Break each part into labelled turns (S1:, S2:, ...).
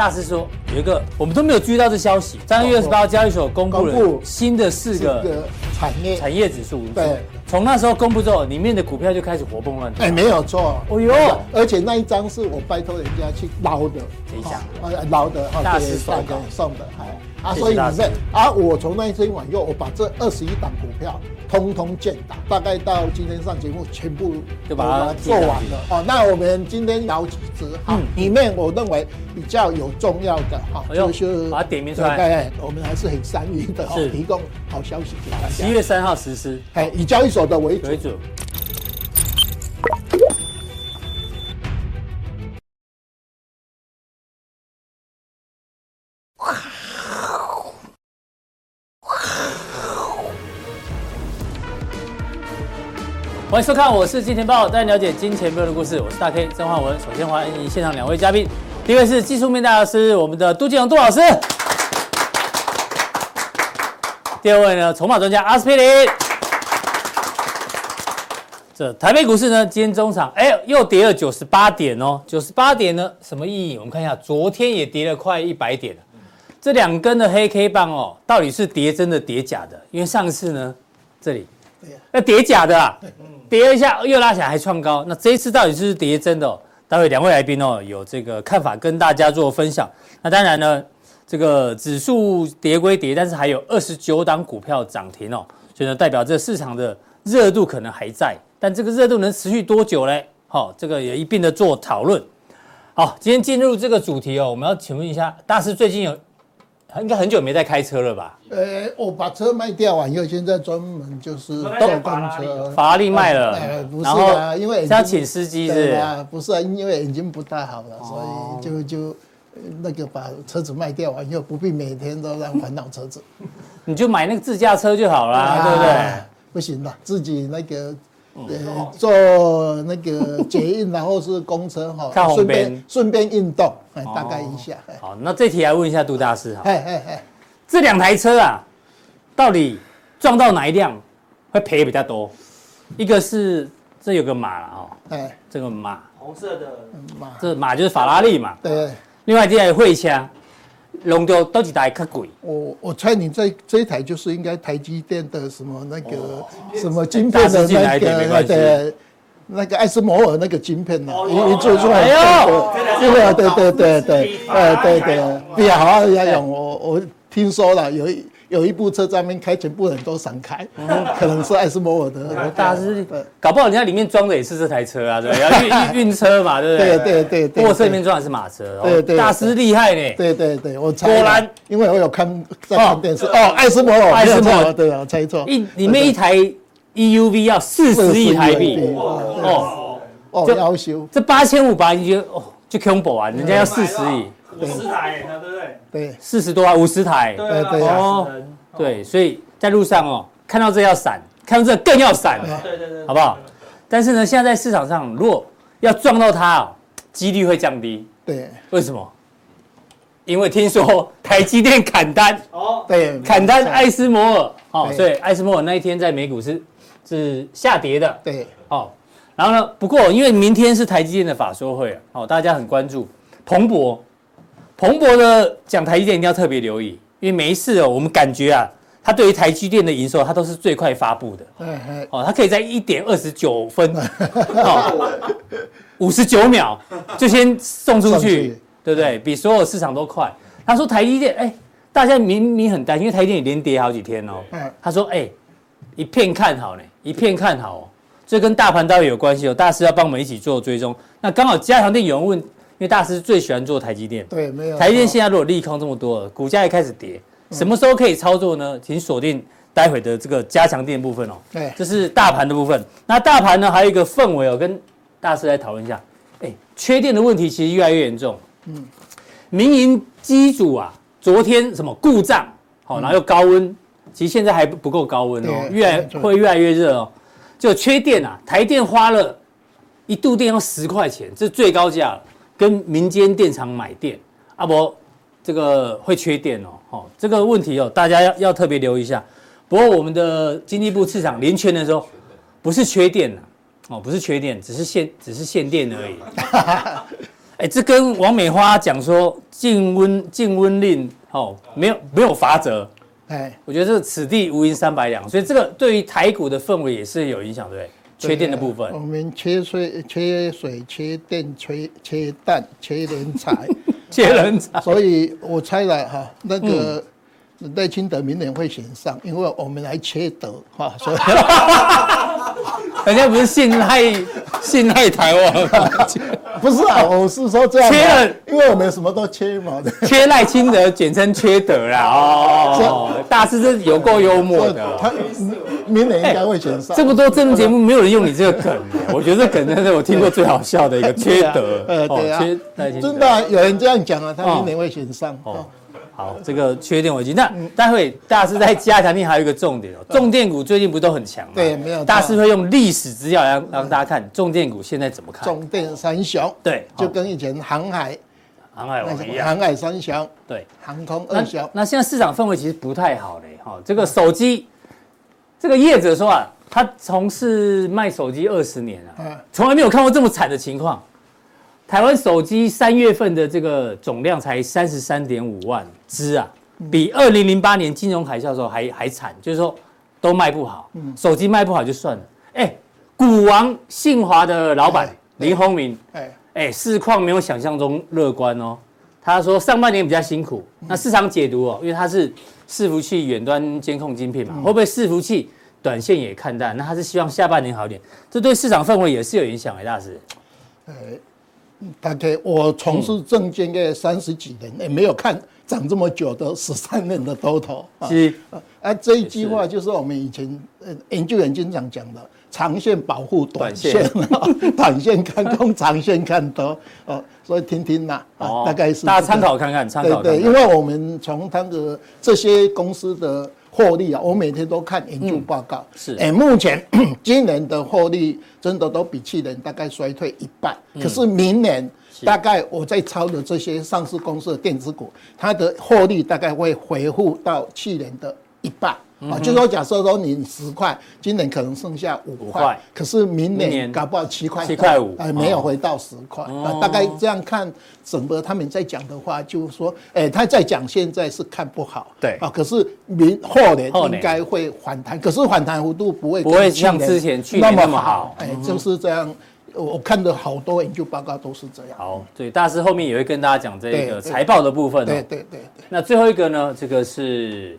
S1: 大师说有一个我们都没有注意到这消息，三月二十八号交易所公布了新的四个
S2: 产业
S1: 产业指数。
S2: 对，
S1: 从那时候公布之后，里面的股票就开始活蹦乱跳。
S2: 哎，没有错。
S1: 哦呦，
S2: 而且那一张是我拜托人家去捞的，
S1: 等一下，
S2: 捞的，
S1: 大师
S2: 送的，啊，所以你在啊，我从那一天往右，我把这二十一档股票通通建档，大概到今天上节目全部
S1: 就把它
S2: 做完了。哦，那我们今天聊几只哈，里面我认为比较有重要的哈，就是
S1: 把它点名出来。
S2: 对，我们还是很善于的，是提供好消息给大家。
S1: 十一月三号实施，
S2: 哎，以交易所的为主。
S1: 欢迎收看，我是金钱豹，带你了解金钱背后的故事。我是大 K 曾焕文。首先欢迎现场两位嘉宾，第一位是技术面大师，我们的杜金龙杜老师；第二位呢，筹码专家阿司匹林。这台北股市呢，今天中场哎又跌了九十八点哦，九十八点呢什么意义？我们看一下，昨天也跌了快一百点。这两根的黑 K 棒哦，到底是跌真的跌假的？因为上次呢，这里要跌假的啊。跌一下又拉起来还创高，那这一次到底是不是跌真的？待会两位来宾哦有这个看法跟大家做分享。那当然呢，这个指数跌归跌，但是还有二十九档股票涨停哦，所以呢代表这市场的热度可能还在，但这个热度能持续多久嘞？好，这个也一并的做讨论。好，今天进入这个主题哦，我们要请问一下大师最近有。应该很久没在开车了吧？
S2: 呃，我把车卖掉完以后，现在专门就是坐公车。
S1: 法拉利卖了，呃
S2: 不是啊，因为
S1: 要请司机是
S2: 啊，不是啊，因为眼睛不太好了，所以就就那个把车子卖掉完以后，不必每天都让烦恼车子。
S1: 你就买那个自驾车就好了，对不对？
S2: 不行的，自己那个。呃，坐那个捷运，然后是公车哈，顺便顺便运动，哎，大概一下。
S1: 好，那这题来问一下杜大师哈，
S2: 哎哎哎，
S1: 这两台车啊，到底撞到哪一辆会赔比较多？一个是这有个马了哈，哎，这个马，红色的。马，这马就是法拉利嘛，
S2: 对。
S1: 另外一台会枪。龙雕到底大较贵？
S2: 我我猜你这这一台就是应该台积电的什么那个什么晶片的那个对，那个艾斯摩尔那个晶片呢？一做出来，哎呦，对对对对对，哎对对，比较好要用。我我听说了有一。有一部车在那边开，全部人都闪开，可能是艾斯摩尔的。
S1: 大师，搞不好人家里面装的也是这台车啊，对，要运运车嘛，对不对？
S2: 对对对。
S1: 货车里面装的是马车。对对。大师厉害呢。
S2: 对对对，我猜。果然，因为我有看在看电视。哦，艾斯摩尔，
S1: 艾斯摩尔，
S2: 对啊，我猜错。
S1: 一里面一台 EUV 要四十亿台币。
S2: 哦哦，就要修。
S1: 这八千五百亿就哦就 combo 啊，人家要四十亿。
S3: 五十台，对不对？
S2: 对，
S1: 四十多啊，五十台。
S2: 对对哦，
S1: 对，所以在路上哦，看到这要闪，看到这更要闪。
S3: 对对对，
S1: 好不好？但是呢，现在在市场上，如果要撞到它哦，几率会降低。
S2: 对，
S1: 为什么？因为听说台积电砍单
S2: 哦，对，
S1: 砍单艾斯摩尔哦，所以艾斯摩尔那一天在美股是是下跌的。
S2: 对，
S1: 哦，然后呢，不过因为明天是台积电的法说会哦，大家很关注彭博。彭博呢讲台积电一定要特别留意，因为每一次哦，我们感觉啊，他对于台积电的营收，他都是最快发布的。哦，他可以在一点二十九分，哦，五十九秒就先送出去，对不对？比所有市场都快。他说台积电，哎，大家明明很担心，因为台积电也连跌好几天哦。他说，哎，一片看好呢，一片看好哦，这跟大盘到底有关系哦。大师要帮我们一起做追踪。那刚好加强店有人问。因为大师最喜欢做台积电，
S2: 对，没有
S1: 台积电现在如果利空这么多，股价也开始跌，什么时候可以操作呢？请锁定待会的这个加强錠部分哦。对，这是大盘的部分。那大盘呢，还有一个氛围哦，跟大师来讨论一下。哎，缺电的问题其实越来越严重。嗯，民营机组啊，昨天什么故障，好，然后又高温，其实现在还不够高温哦，越来会越来越热哦。就缺电啊，台电花了一度电要十块钱，这是最高价了。跟民间电厂买电，阿、啊、伯，这个会缺电哦，哦，这个问题哦，大家要要特别留意一下。不过我们的经济部次长连圈的时候，不是缺电哦，不是缺电，只是限只是限电而已。哎，这跟王美花讲说禁温禁温令哦，没有没有法则。哎，我觉得这个此地无银三百两，所以这个对于台股的氛围也是有影响，对不对？缺电的部分，
S2: 我们缺水、缺水、缺电、缺缺蛋、缺人才，
S1: 缺人才。
S2: 所以我猜了哈，那个赖清德明年会选上，因为我们还缺德哈，所以。
S1: 人家不是信赖信赖台湾，
S2: 不是啊，我是说这样，缺了，因为我们什么都缺嘛，
S1: 缺赖清德，简称缺德啦。哦，大师是有够幽默的，他
S2: 明年应该会选上。
S1: 这么多政治节目，没有人用你这个梗，我觉得这梗真是我听过最好笑的一个缺德。
S2: 呃，对啊，真的有人这样讲啊，他明年会选上。
S1: 哦好，这个缺电危机。那待会大师在加强力还有一个重点哦，重电股最近不都很强吗？
S2: 对，没有。
S1: 大师会用历史资料让让大家看重电股现在怎么看？
S2: 重电三雄，
S1: 对，
S2: 就跟以前航海、
S1: 航海王一样，
S2: 航海三雄，
S1: 对，
S2: 航空二雄。
S1: 那现在市场氛围其实不太好嘞，哈，这个手机，这个业者说啊，他从事卖手机二十年了，从来没有看过这么惨的情况。台湾手机三月份的这个总量才三十三点五万只啊，比二零零八年金融海啸的时候还还惨，就是说都卖不好，手机卖不好就算了。哎，股王信华的老板林鸿明，哎哎，市况没有想象中乐观哦。他说上半年比较辛苦，那市场解读哦，因为他是伺服器远端监控晶片嘛，会不会伺服器短线也看淡？那他是希望下半年好一点，这对市场氛围也是有影响哎，大师。呃。
S2: 大概我从事证券业三十几年，也没有看涨这么久的十三年的多头啊。是啊，这一句话就是我们以前呃研究员经常讲的：长线保护短线，短线看空，长线看多。哦，所以听听呐，啊，大概是
S1: 大家参考看看，参考
S2: 对对，因为我们从它的这些公司的。获利啊，我每天都看研究报告。是，哎，目前 今年的获利真的都比去年大概衰退一半。可是明年大概我在抄的这些上市公司的电子股，它的获利大概会回复到去年的一半。啊，就说假设说你十块，今年可能剩下五块，可是明年搞不好七块，
S1: 七块五，
S2: 哎，没有回到十块。啊，大概这样看，整个他们在讲的话，就是说，哎，他在讲现在是看不好，
S1: 对，
S2: 啊，可是明后年应该会反弹，可是反弹幅度不会
S1: 不会像之前去年那么好，
S2: 哎，就是这样。我看的好多研究报告都是这样。
S1: 好，对，大师后面也会跟大家讲这个财报的部分。
S2: 对对对。
S1: 那最后一个呢？这个是。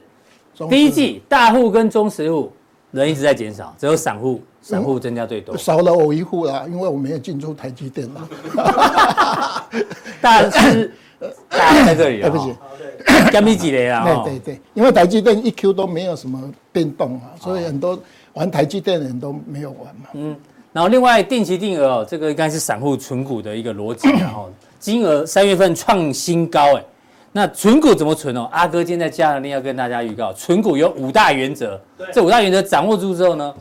S1: 第一季大户跟中实户人一直在减少，只有散户散户增加最多，
S2: 少了我一户啦，因为我没有进出台积电嘛。
S1: 大师，大家在这里啊，对不起，干咪几雷啊？
S2: 对对对，因为台积电一 Q 都没有什么变动啊，所以很多玩台积电的人都没有玩嘛。嗯，
S1: 然后另外定期定额哦，这个应该是散户存股的一个逻辑，然后金额三月份创新高哎。那存股怎么存哦？阿哥今天在加强錠要跟大家预告，存股有五大原则。对这五大原则掌握住之后呢，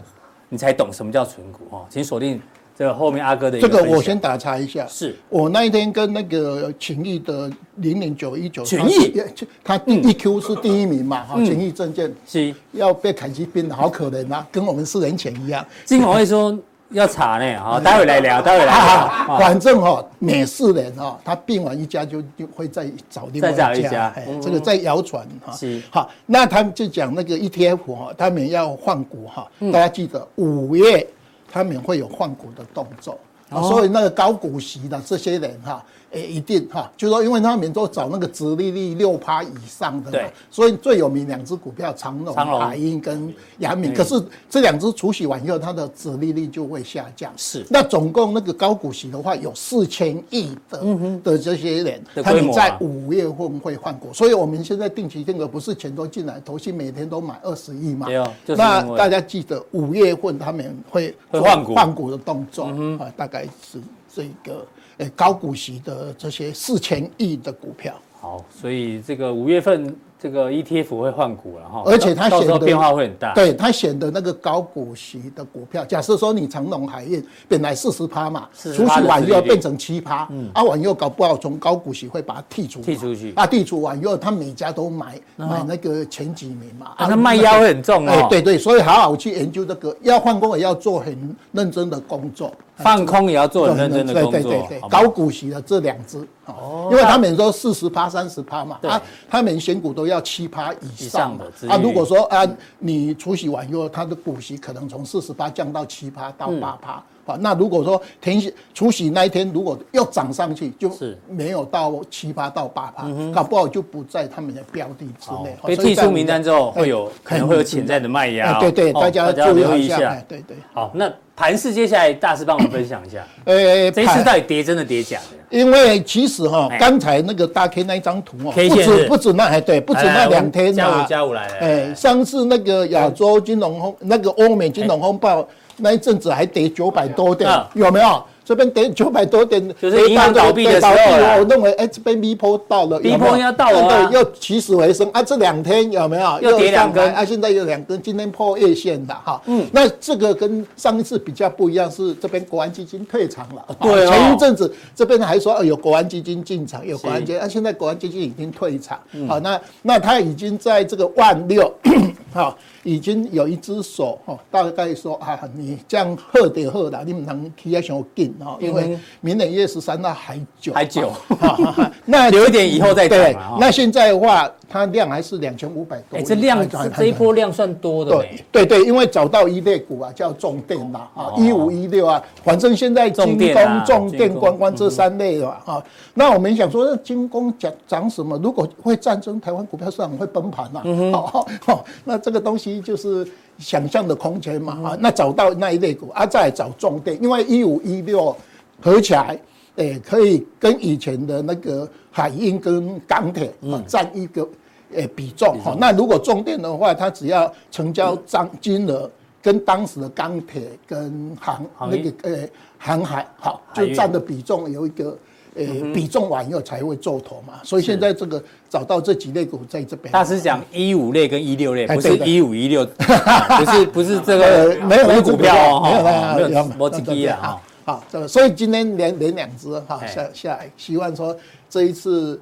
S1: 你才懂什么叫存股哦。请锁定这个后面阿哥的一个。
S2: 这个我先打岔一下，
S1: 是
S2: 我那一天跟那个群益的零零九一九，
S1: 群益，
S2: 他第一 Q 是第一名嘛？哈、嗯，群益证券是要被凯基并，好可怜啊，跟我们四年前一样。
S1: 金管会说。要查呢，好，待会来聊，待会来聊。
S2: 反正哈，每四年哈，他病完一家就就会再找另外一家，这个在谣传哈。是，好，那他们就讲那个 ETF 哈，他们要换股哈，大家记得五月他们会有换股的动作，所以那个高股息的这些人哈。诶，一定哈，就是说，因为他们都找那个殖利率六趴以上的嘛，对，所以最有名两只股票长荣、海英跟阳明，可是这两只除息完以后，它的殖利率就会下降。是，那总共那个高股息的话，有四千亿的的这些人，他们在五月份会换股，所以我们现在定期定额不是钱都进来，投信每天都买二十亿嘛，那大家记得五月份他们会换股换股的动作啊，大概是这个。高股息的这些四千亿的股票，
S1: 好，所以这个五月份这个 ETF 会换股了哈，
S2: 而且它显得
S1: 变化会很大。
S2: 对，它显得那个高股息的股票，假设说你长隆海运本来四十趴嘛，除去完以后变成七趴，嗯，啊，完以后搞不好从高股息会把它剔除，
S1: 剔出去，
S2: 啊，剔除完以后，他每家都买买那个前几名嘛，
S1: 啊，那卖压会很重哦。
S2: 对对，所以好好去研究这个，要换工也要做很认真的工作，
S1: 放空也要做很认真的工作。对对对，
S2: 高股息的这两只，哦，因为他们说四十趴、三十趴嘛，啊，他们选股都要七趴以上的。啊，如果说啊，你除息完以后，它的股息可能从四十八降到七趴到八趴。好，那如果说停息除息那一天如果又涨上去，就是没有到七八到八趴，搞不好就不在他们的标的之内。
S1: 被剔出名单之后，会有可能会有潜在的卖压。
S2: 对对，大家注意一下。对对。
S1: 好，那盘市接下来大师帮我们分享一下。呃，这一次到底跌真的跌假的？
S2: 因为其实哈，刚才那个大 K 那一张图哦，不止不止那还对，不止那两天
S1: 啊。加五加五来了。
S2: 哎，上次那个亚洲金融风，那个欧美金融风暴。那一阵子还跌九百多点，有没有？这边跌九百多点，
S1: 就是银行倒闭的时候，
S2: 我认为哎，这边 V 波到了
S1: ，V 波要到了，
S2: 又起死回生啊！这两天有没有？
S1: 又跌两根
S2: 啊！现在有两根，今天破月线的哈。嗯，那这个跟上一次比较不一样，是这边国安基金退场了。对，前一阵子这边还说有国安基金进场，有国安基金，啊，现在国安基金已经退场。好，那那他已经在这个万六，好。已经有一只手哈，大概说啊，你这样喝点喝的，你不能提下想进哈，因为明年一月十三那还久，
S1: 还久，
S2: 那
S1: 留一点以后再讲。
S2: 那现在的话，它量还是两千五百多。
S1: 哎，这量这一波量算多的。
S2: 对对对，因为找到一类股啊，叫重电嘛，啊，一五一六啊，反正现在精工、重电、观光这三类的啊。那我们想说，精工涨涨什么？如果会战争，台湾股票市场会崩盘呐。好，好，那这个东西。就是想象的空间嘛啊，那找到那一类股啊，再找重电，因为一五一六合起来，诶，可以跟以前的那个海运跟钢铁啊占一个诶比重哈。那如果重电的话，它只要成交张金额跟当时的钢铁跟航那个诶航海好，就占的比重有一个。呃，比重完以后才会做头嘛，所以现在这个找到这几类股在这边。
S1: 大师讲一五类跟一六类，不是一五一六，不是不是这个没有股票哦，没有没有没有基金啊，
S2: 好，这个所以今天连连两只哈下下来，希望说这一次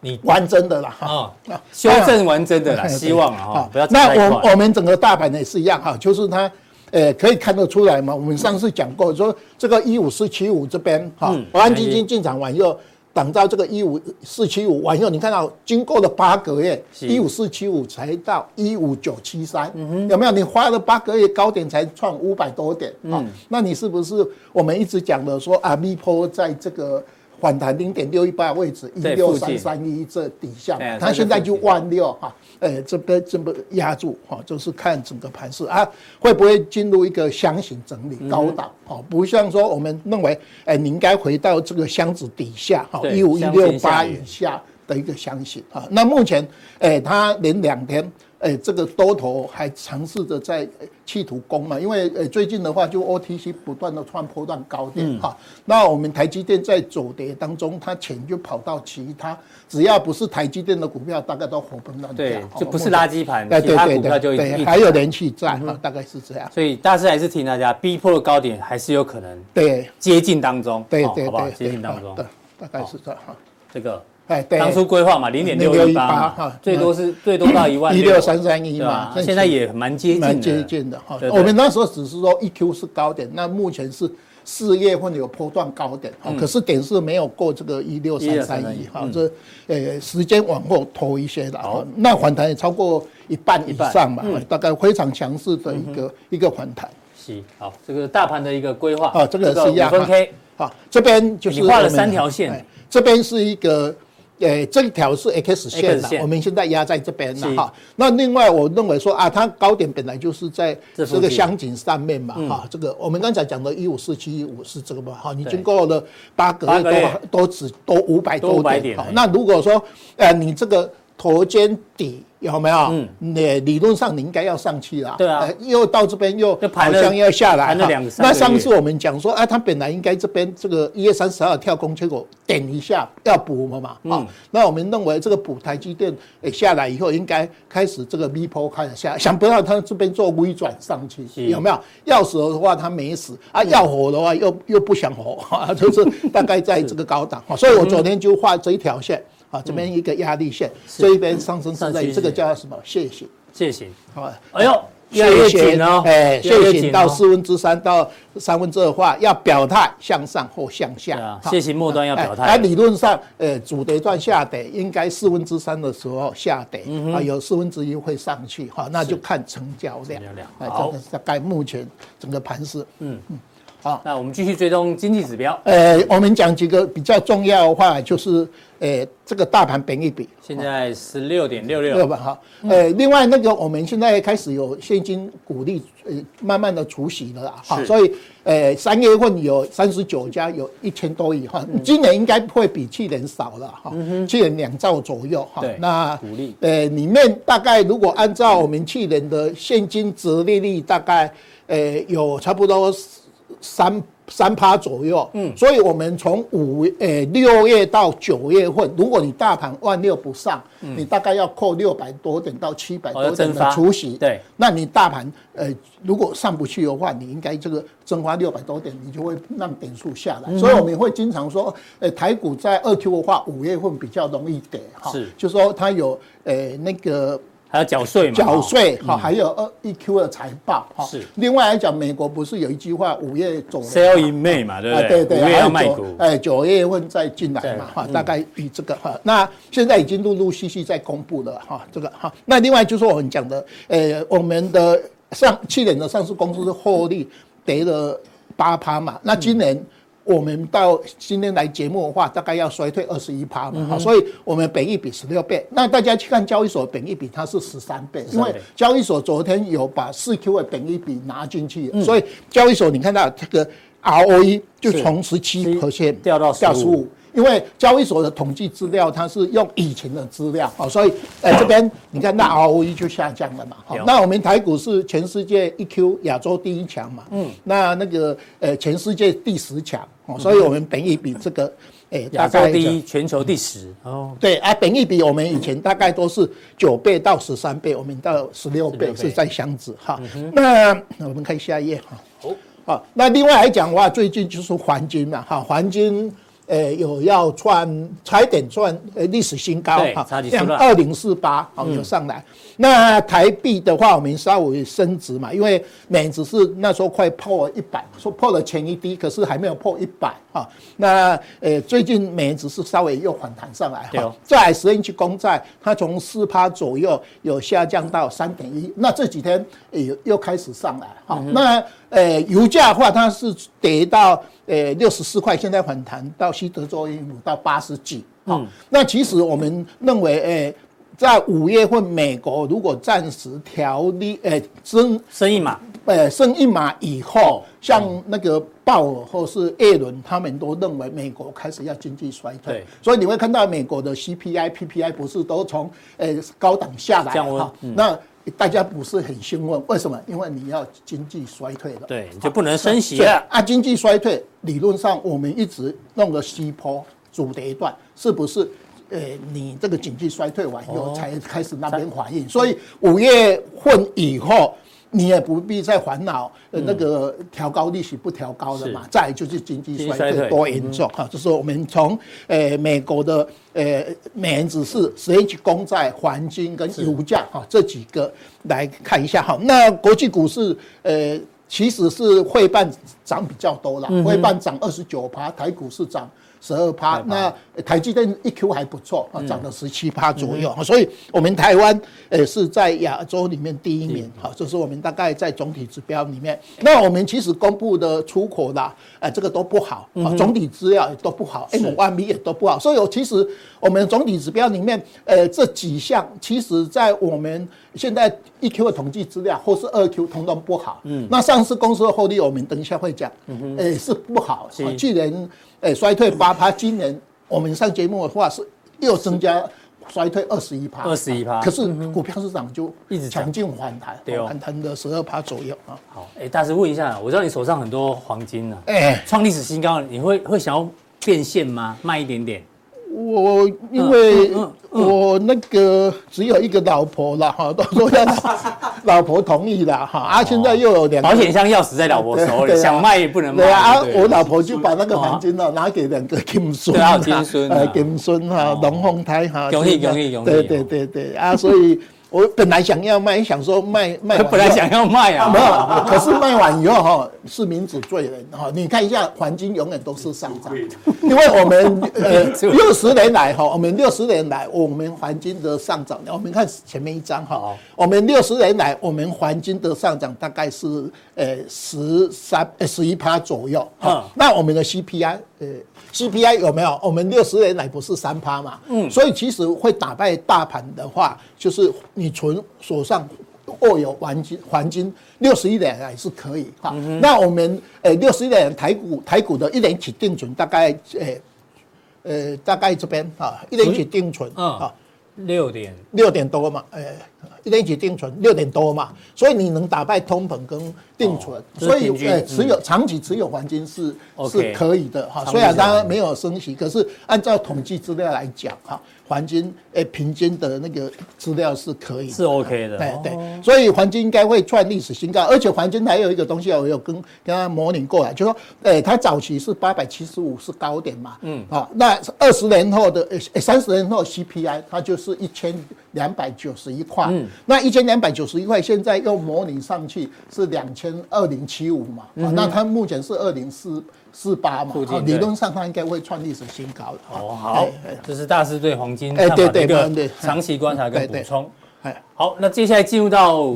S2: 你完真的啦哈，
S1: 修正完真的了，希望啊哈，不要
S2: 那我我们整个大盘呢也是一样哈，就是它。诶，可以看得出来嘛？我们上次讲过，说这个一五四七五这边哈，国安基金进场完以后，等到这个一五四七五完以后，你看到经过了八个月，一五四七五才到一五九七三，有没有？你花了八个月高点才创五百多点啊？那你是不是我们一直讲的说啊，密波在这个？反弹零点六一八位置，一六三三一这底下，它现在就万六哈，呃，这边这么压住哈，就是看整个盘势啊，会不会进入一个箱型整理高档？哦，不像说我们认为，哎，你应该回到这个箱子底下哈，一五一六八以下的一个箱型啊。那目前，哎，它连两天。哎，这个多头还尝试着在企图攻嘛？因为呃，最近的话，就 OTC 不断的创波段高点哈。那我们台积电在走跌当中，它钱就跑到其他，只要不是台积电的股票，大概都活蹦乱跳。
S1: 对，就不是垃圾盘，
S2: 其他股票就对，还有人气在哈，大概是这样。
S1: 所以大师还是提醒大家逼迫的高点还是有可能对接近当中，
S2: 对对对，
S1: 接近当中，
S2: 对，大概是这样哈。
S1: 这个。哎，对。当初规划嘛，零点六一八哈，最多是最多到一万
S2: 一六三三一嘛，
S1: 现在也蛮接近的，
S2: 蛮接近的哈。我们那时候只是说一 Q 是高点，那目前是四月份有波段高点，可是点是没有过这个一六三三一哈，这呃时间往后拖一些的哈，那反弹也超过一半以上嘛，大概非常强势的一个一个反弹。
S1: 是，好，这个大盘的一个规划
S2: 啊，这个是一样，分 K 好，这边就是
S1: 你画了三条线，
S2: 这边是一个。诶，这条是 X 线的，我们现在压在这边了哈。那另外，我认为说啊，它高点本来就是在这个箱颈上面嘛哈。这个我们刚才讲的一五四七一五是这个嘛哈。你经过了八个月都都只都五百多点。好，那如果说呃你这个头肩底有没有？嗯，那理论上你应该要上去了。
S1: 对啊，
S2: 又到这边又好像要下来。那上次我们讲说，啊，他本来应该这边这个一月三十号跳空，结果点一下要补了嘛。啊，那我们认为这个补台积电诶下来以后，应该开始这个 V 波开始下，想不到他这边做微转上去，有没有？要死的话他没死啊，要活的话又又不想活，就是大概在这个高档。所以我昨天就画这一条线。啊，这边一个压力线，这一边上升之类，这个叫什么？楔形，
S1: 楔形。好，哎呦，越来越紧哦，
S2: 哎，楔形到四分之三到三分之二的话，要表态向上或向下。
S1: 楔形末端要表态。
S2: 那理论上，呃，主跌段下跌应该四分之三的时候下跌，啊，有四分之一会上去，哈，那就看成交量。成交量。好，大概目前整个盘势，嗯嗯。
S1: 好，那我们继续追踪经济指标。
S2: 呃，我们讲几个比较重要的话，就是呃，这个大盘本一比
S1: 现在十六点六六六
S2: 吧，哈。呃，另外那个我们现在开始有现金股利，呃，慢慢的除息了啦，哈。所以呃，三月份有三十九家，有一千多亿哈。今年应该会比去年少了哈，去年两兆左右哈。那股利呃，里面大概如果按照我们去年的现金折利率，大概呃有差不多。三三趴左右，嗯，所以我们从五诶六月到九月份，如果你大盘万六不上，嗯，你大概要扣六百多点到七百多点的除息，对，那你大盘呃如果上不去的话，你应该这个蒸发六百多点，你就会让点数下来，所以我们会经常说，呃台股在二 Q 的话，五月份比较容易跌哈，是，就说它有呃那个。
S1: 还要缴税嘛？
S2: 缴税好，还有二一 Q 的财报哈。是。另外来讲，美国不是有一句话，五月总
S1: Sell in May 嘛，对不对？
S2: 对对。
S1: 五月要卖股。
S2: 哎，九月份再进来嘛，哈，大概比这个哈。那现在已经陆陆续续在公布了哈，这个哈。那另外就是我们讲的，呃，我们的上去年的上市公司获利跌了八趴嘛，那今年。我们到今天来节目的话，大概要衰退二十一趴嘛，好，所以我们本益比十六倍。那大家去看交易所本益比，它是十三倍，因为交易所昨天有把四 Q 的本益比拿进去，所以交易所你看到这个 ROE 就从十七掉到掉十五。因为交易所的统计资料，它是用以前的资料，哦，所以，呃，这边你看那 ROE 就下降了嘛，好，那我们台股是全世界一 Q 亚洲第一强嘛，嗯，那那个呃全世界第十强，哦，所以我们本益比这个，诶，大概
S1: 第一，全球第十，哦，
S2: 对啊，本益比我们以前大概都是九倍到十三倍，我们到十六倍是在箱子哈，那我们看下一页哈，好，好，那另外来讲的话，最近就是黄金嘛，哈，黄金。呃，有要创，差一点创呃历史新高哈，像二零四八好有上来。嗯、那台币的话，我们稍微升值嘛，因为美指是那时候快破一百，说破了前一低，可是还没有破一百哈。那呃最近美指是稍微又反弹上来哈，在十年期公债它从四趴左右有下降到三点一，那这几天又又开始上来哈。嗯、那呃油价的话，它是跌到。呃，六十四块，现在反弹到西德州一五到八十几。好、嗯，那其实我们认为，呃，在五月份，美国如果暂时调低，呃，升
S1: 升一码，
S2: 呃，升一码以后，像那个鲍尔或是耶伦，他们都认为美国开始要经济衰退。对，所以你会看到美国的 CPI、PPI 不是都从呃高档下来哈，那。大家不是很兴奋，为什么？因为你要经济衰退了，
S1: 对，你就不能升息了。
S2: 啊，经济衰退，理论上我们一直弄个西坡主跌段，是不是？呃，你这个经济衰退完以后才开始那边反应，所以五月份以后。你也不必再烦恼，呃，那个调高利息不调高了嘛。嗯、再就是经济衰退多严重哈，就是我们从呃美国的呃美元指数、十年期公债、黄金跟油价哈这几个来看一下哈。那国际股市呃其实是汇办涨比较多了，汇办涨二十九趴，台股市涨。十二趴，那台积电一 Q 还不错啊，涨了十七趴左右，所以我们台湾呃是在亚洲里面第一名，好，这是我们大概在总体指标里面。那我们其实公布的出口啦，呃，这个都不好，总体资料也都不好，M1B 也都不好，所以我其实我们总体指标里面，呃，这几项其实在我们现在一 Q 的统计资料或是二 Q 通通不好。嗯，那上市公司的获利，我们等一下会讲，呃，是不好，去年。哎，衰退八趴，今年我们上节目的话是又增加衰退二十一趴，
S1: 二十一趴。
S2: 可是股票市场就一直强劲反弹，
S1: 对哦，
S2: 反弹的十二趴左右啊。
S1: 好，哎，大师问一下，我知道你手上很多黄金呢，哎，创历史新高，你会会想要变现吗？卖一点点？
S2: 我因为我那个只有一个老婆了哈，都说要老婆同意了哈，啊，现在又有两个
S1: 保险箱钥匙在老婆手里，想卖也不能卖。
S2: 对啊，我老婆就把那个黄金呢拿给两个金孙，啊
S1: 金孙，
S2: 呃，金孙 哈，龙凤胎哈，
S1: 容易容易容易，
S2: 对对对对啊，所以。我本来想要卖，想说卖卖。
S1: 本来想要卖啊，
S2: 没有。可是卖完以后哈，是民主罪人哈。你看一下，黄金永远都是上涨，因为我们呃 六十年来哈，我们六十年来我们黄金的上涨，我们看前面一张哈，我们六十年来我们黄金的上涨大概是呃十三呃十一趴左右哈。那我们的 CPI 呃。CPI 有没有？我们六十年来不是三趴嘛？嗯，所以其实会打败大盘的话，就是你存手上握有黄金，黄金六十一年来是可以哈。嗯、那我们呃六十一点台股台股的一年期定存大概呃呃大概这边啊，一年期定存啊
S1: 六点
S2: 六点多嘛，呃。一年期定存六点多嘛，所以你能打败通膨跟定存，所以呃持有长期持有黄金是是可以的哈。虽然它没有升息，可是按照统计资料来讲哈，黄金诶平均的那个资料是可以
S1: 是 OK 的。
S2: 对对，所以黄金应该会创历史新高，而且黄金还有一个东西我有跟跟他模拟过来，就说诶它早期是八百七十五是高点嘛，嗯，好，那二十年后的诶三十年后 CPI 它就是一千两百九十一块，嗯。那一千两百九十一块，现在又模拟上去是两千二零七五嘛？那它目前是二零四四八嘛？理论上它应该会创历史新高的。
S1: 哦，好，这是大师对黄金看法的一个长期观察跟补充。哎，好，那接下来进入到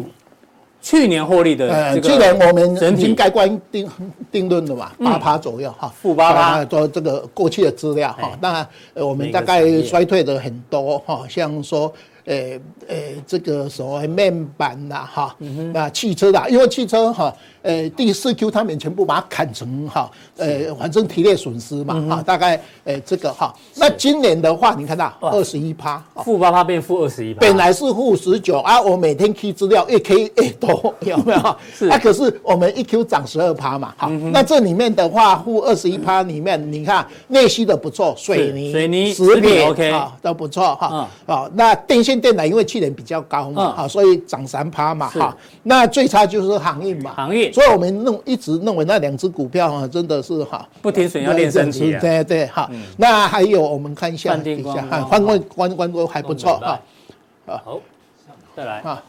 S1: 去年获利的这个，
S2: 去年我们已经盖棺定定论了嘛，八趴左右哈，
S1: 负八趴，
S2: 做这个过去的资料哈。当然，我们大概衰退的很多哈，像说。诶诶、欸欸，这个所谓面板呐，哈，那汽车的，因为汽车哈。呃、欸，第四 Q 他们全部把它砍成哈，呃、欸，反正提列损失嘛，哈、嗯，大概呃、欸、这个哈，那今年的话，你看到二十一趴，
S1: 负八趴变负二十一趴，
S2: 本来是负十九啊，我每天 K 资料越 K 越多，有没有？是。啊，可是我们一 Q 涨十二趴嘛，好，嗯、那这里面的话，负二十一趴里面，你看内需的不错，水泥、
S1: 水泥、
S2: 食品
S1: OK
S2: 都不错哈，好，那电线电缆因为去年比较高嘛，好，所以涨三趴嘛，哈，那最差就是航运嘛，
S1: 航运，
S2: 所以我们弄。一直认为那两只股票啊，真的是哈，
S1: 不停损要练身体。
S2: 对对哈，那还有我们看一下一下，宽宽宽宽都还不错哈。
S1: 好，再来啊，
S2: 好，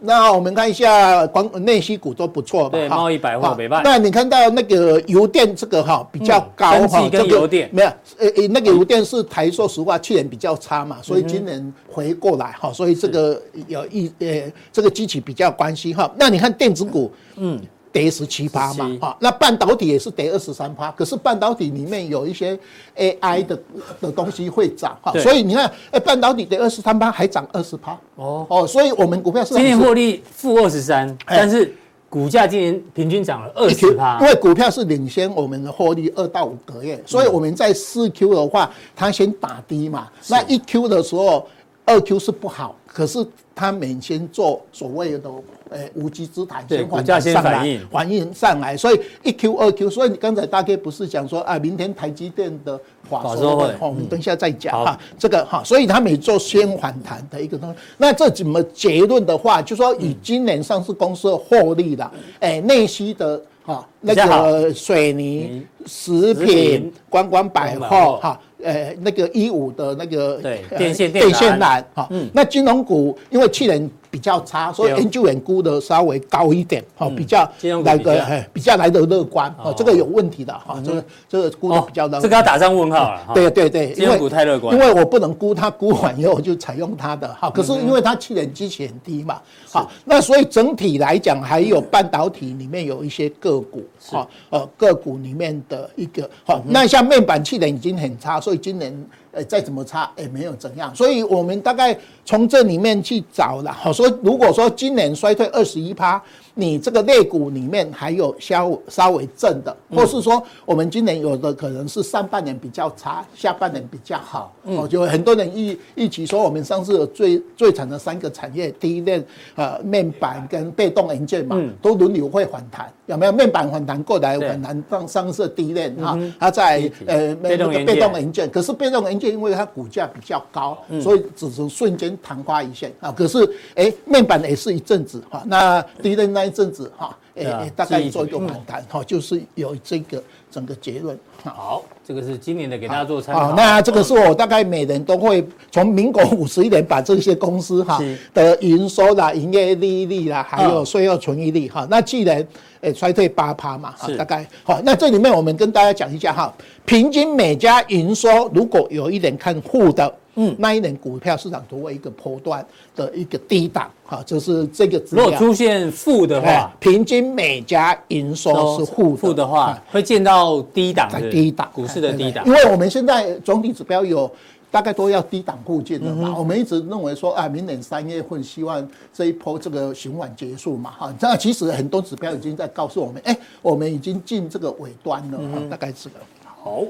S2: 那我们看一下光内需股都不错吧？
S1: 对，贸易百货没办。
S2: 那你看到那个油电这个哈比较高哈，
S1: 这个油电
S2: 没有呃呃，那个油电是台说实话去年比较差嘛，所以今年回过来哈，所以这个有一呃这个机器比较关心哈。那你看电子股，嗯。跌十七趴嘛，哈，那半导体也是跌二十三趴，可是半导体里面有一些 AI 的的东西会涨，哈，所以你看，哎，半导体跌二十三趴还涨二十趴，哦。哦，所以我们股票是
S1: 今年获利负二十三，但是股价今年平均涨了二十趴，
S2: 因为股票是领先我们的获利二到五个月，所以我们在四 Q 的话，它先打低嘛，那一 Q 的时候，二 Q 是不好，可是它每天做所谓的。诶，无稽之谈，
S1: 先股价先反应，
S2: 反应上来，所以一 Q 二 Q，所以你刚才大概不是讲说啊，明天台积电的法说会，我们等一下再讲哈，这个哈，所以他每做先反弹的一个东西，那这怎么结论的话，就说以今年上市公司的获利的，诶，内需的哈，那个水泥、食品、观光百货哈。呃，那个一五的那个
S1: 对电线
S2: 电线缆哈，那金融股因为去年比较差，所以研究员估的稍微高一点，哈，比较来个比较来的乐观，哦，这个有问题的哈，这个这个估的比较乐观，
S1: 这个要打上问号了，
S2: 对对对，
S1: 因为股太乐观，
S2: 因为我不能估它估完以后我就采用它的哈，可是因为它去年基期很低嘛，好，那所以整体来讲还有半导体里面有一些个股，哈，呃个股里面的一个，好，那像面板去年已经很差。所以今年，呃，再怎么差，也没有怎样。所以我们大概从这里面去找了。好，说如果说今年衰退二十一趴，你这个肋骨里面还有稍稍微正的，或是说我们今年有的可能是上半年比较差，下半年比较好，哦，就很多人一一起说我们上次有最最惨的三个产业，第一链呃面板跟被动元件嘛，都轮流会反弹，有没有？面板反弹过来，反弹上上次第一链哈，它在呃那个被动元件，可是被动元件因为它股价比较高，所以只是瞬间昙花一现啊。可是哎，面板也是一阵子哈，那第一链那一阵子哈，哎大概做一个反弹哈，就是有这个整个结论。
S1: 好，这个是今年的，给大家做参考。
S2: 好，那这个是我大概每人都会从民国五十一年把这些公司哈的营收啦、营业利率啦，还有税后存益率哈。那既然诶衰退八趴嘛，大概好。那这里面我们跟大家讲一下哈，平均每家营收如果有一点看负的。嗯，那一年股票市场都会一个波段的一个低档，哈，就是这个。
S1: 如果出现负的话，
S2: 平均每家营收是负
S1: 负的话，会见到低档
S2: 的低档
S1: 股市的低档。
S2: 因为我们现在总体指标有大概都要低档附近的嘛，我们一直认为说啊，明年三月份希望这一波这个循环结束嘛，哈。那其实很多指标已经在告诉我们，哎，我们已经进这个尾端了，大概是个
S1: 好。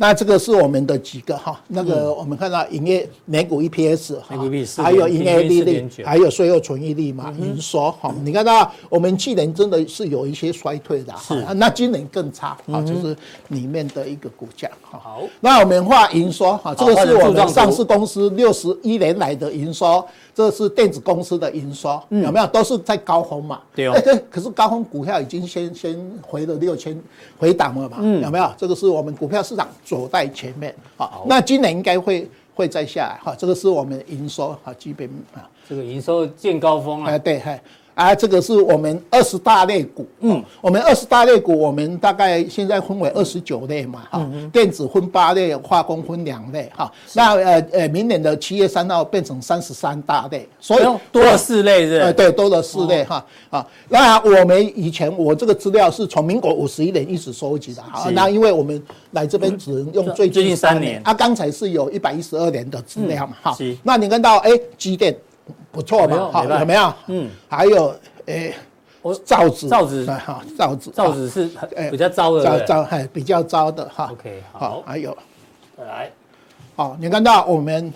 S2: 那这个是我们的几个哈，那个我们看到营业每股 EPS 哈，还有营业利率，还有税后存益率嘛，营收哈，你看到我们去年真的是有一些衰退的哈，那今年更差啊，就是里面的一个股价哈。好，那我们画营收哈，这个是我们上市公司六十一年来的营收。这是电子公司的营收，有没有？都是在高峰嘛？对哦。对，可是高峰股票已经先先回了六千回档了嘛？嗯有没有？这个是我们股票市场走在前面。好，那今年应该会会再下来。哈，这个是我们营收啊，基本啊，
S1: 这个营收见高峰了。
S2: 哎，对，嗨。啊，这个是我们二十大类股，嗯，我们二十大类股，我们大概现在分为二十九类嘛，哈，电子分八类，化工分两类，哈，那呃呃，明年的七月三号变成三十三大类，所以
S1: 多了四类是，
S2: 呃，对，多了四类哈，啊，那我们以前我这个资料是从民国五十一年一直收集的，哈，那因为我们来这边只能用最近三年，啊，刚才是有一百一十二年的资料嘛，哈，那你看到哎，机电。不错嘛，好有没有？嗯，还有诶，我造纸，
S1: 造纸。
S2: 哈，造纸，
S1: 造纸是比较糟的，糟
S2: 糟还比较糟的哈。
S1: OK，好，
S2: 还有。
S1: 来，
S2: 好，你看到我们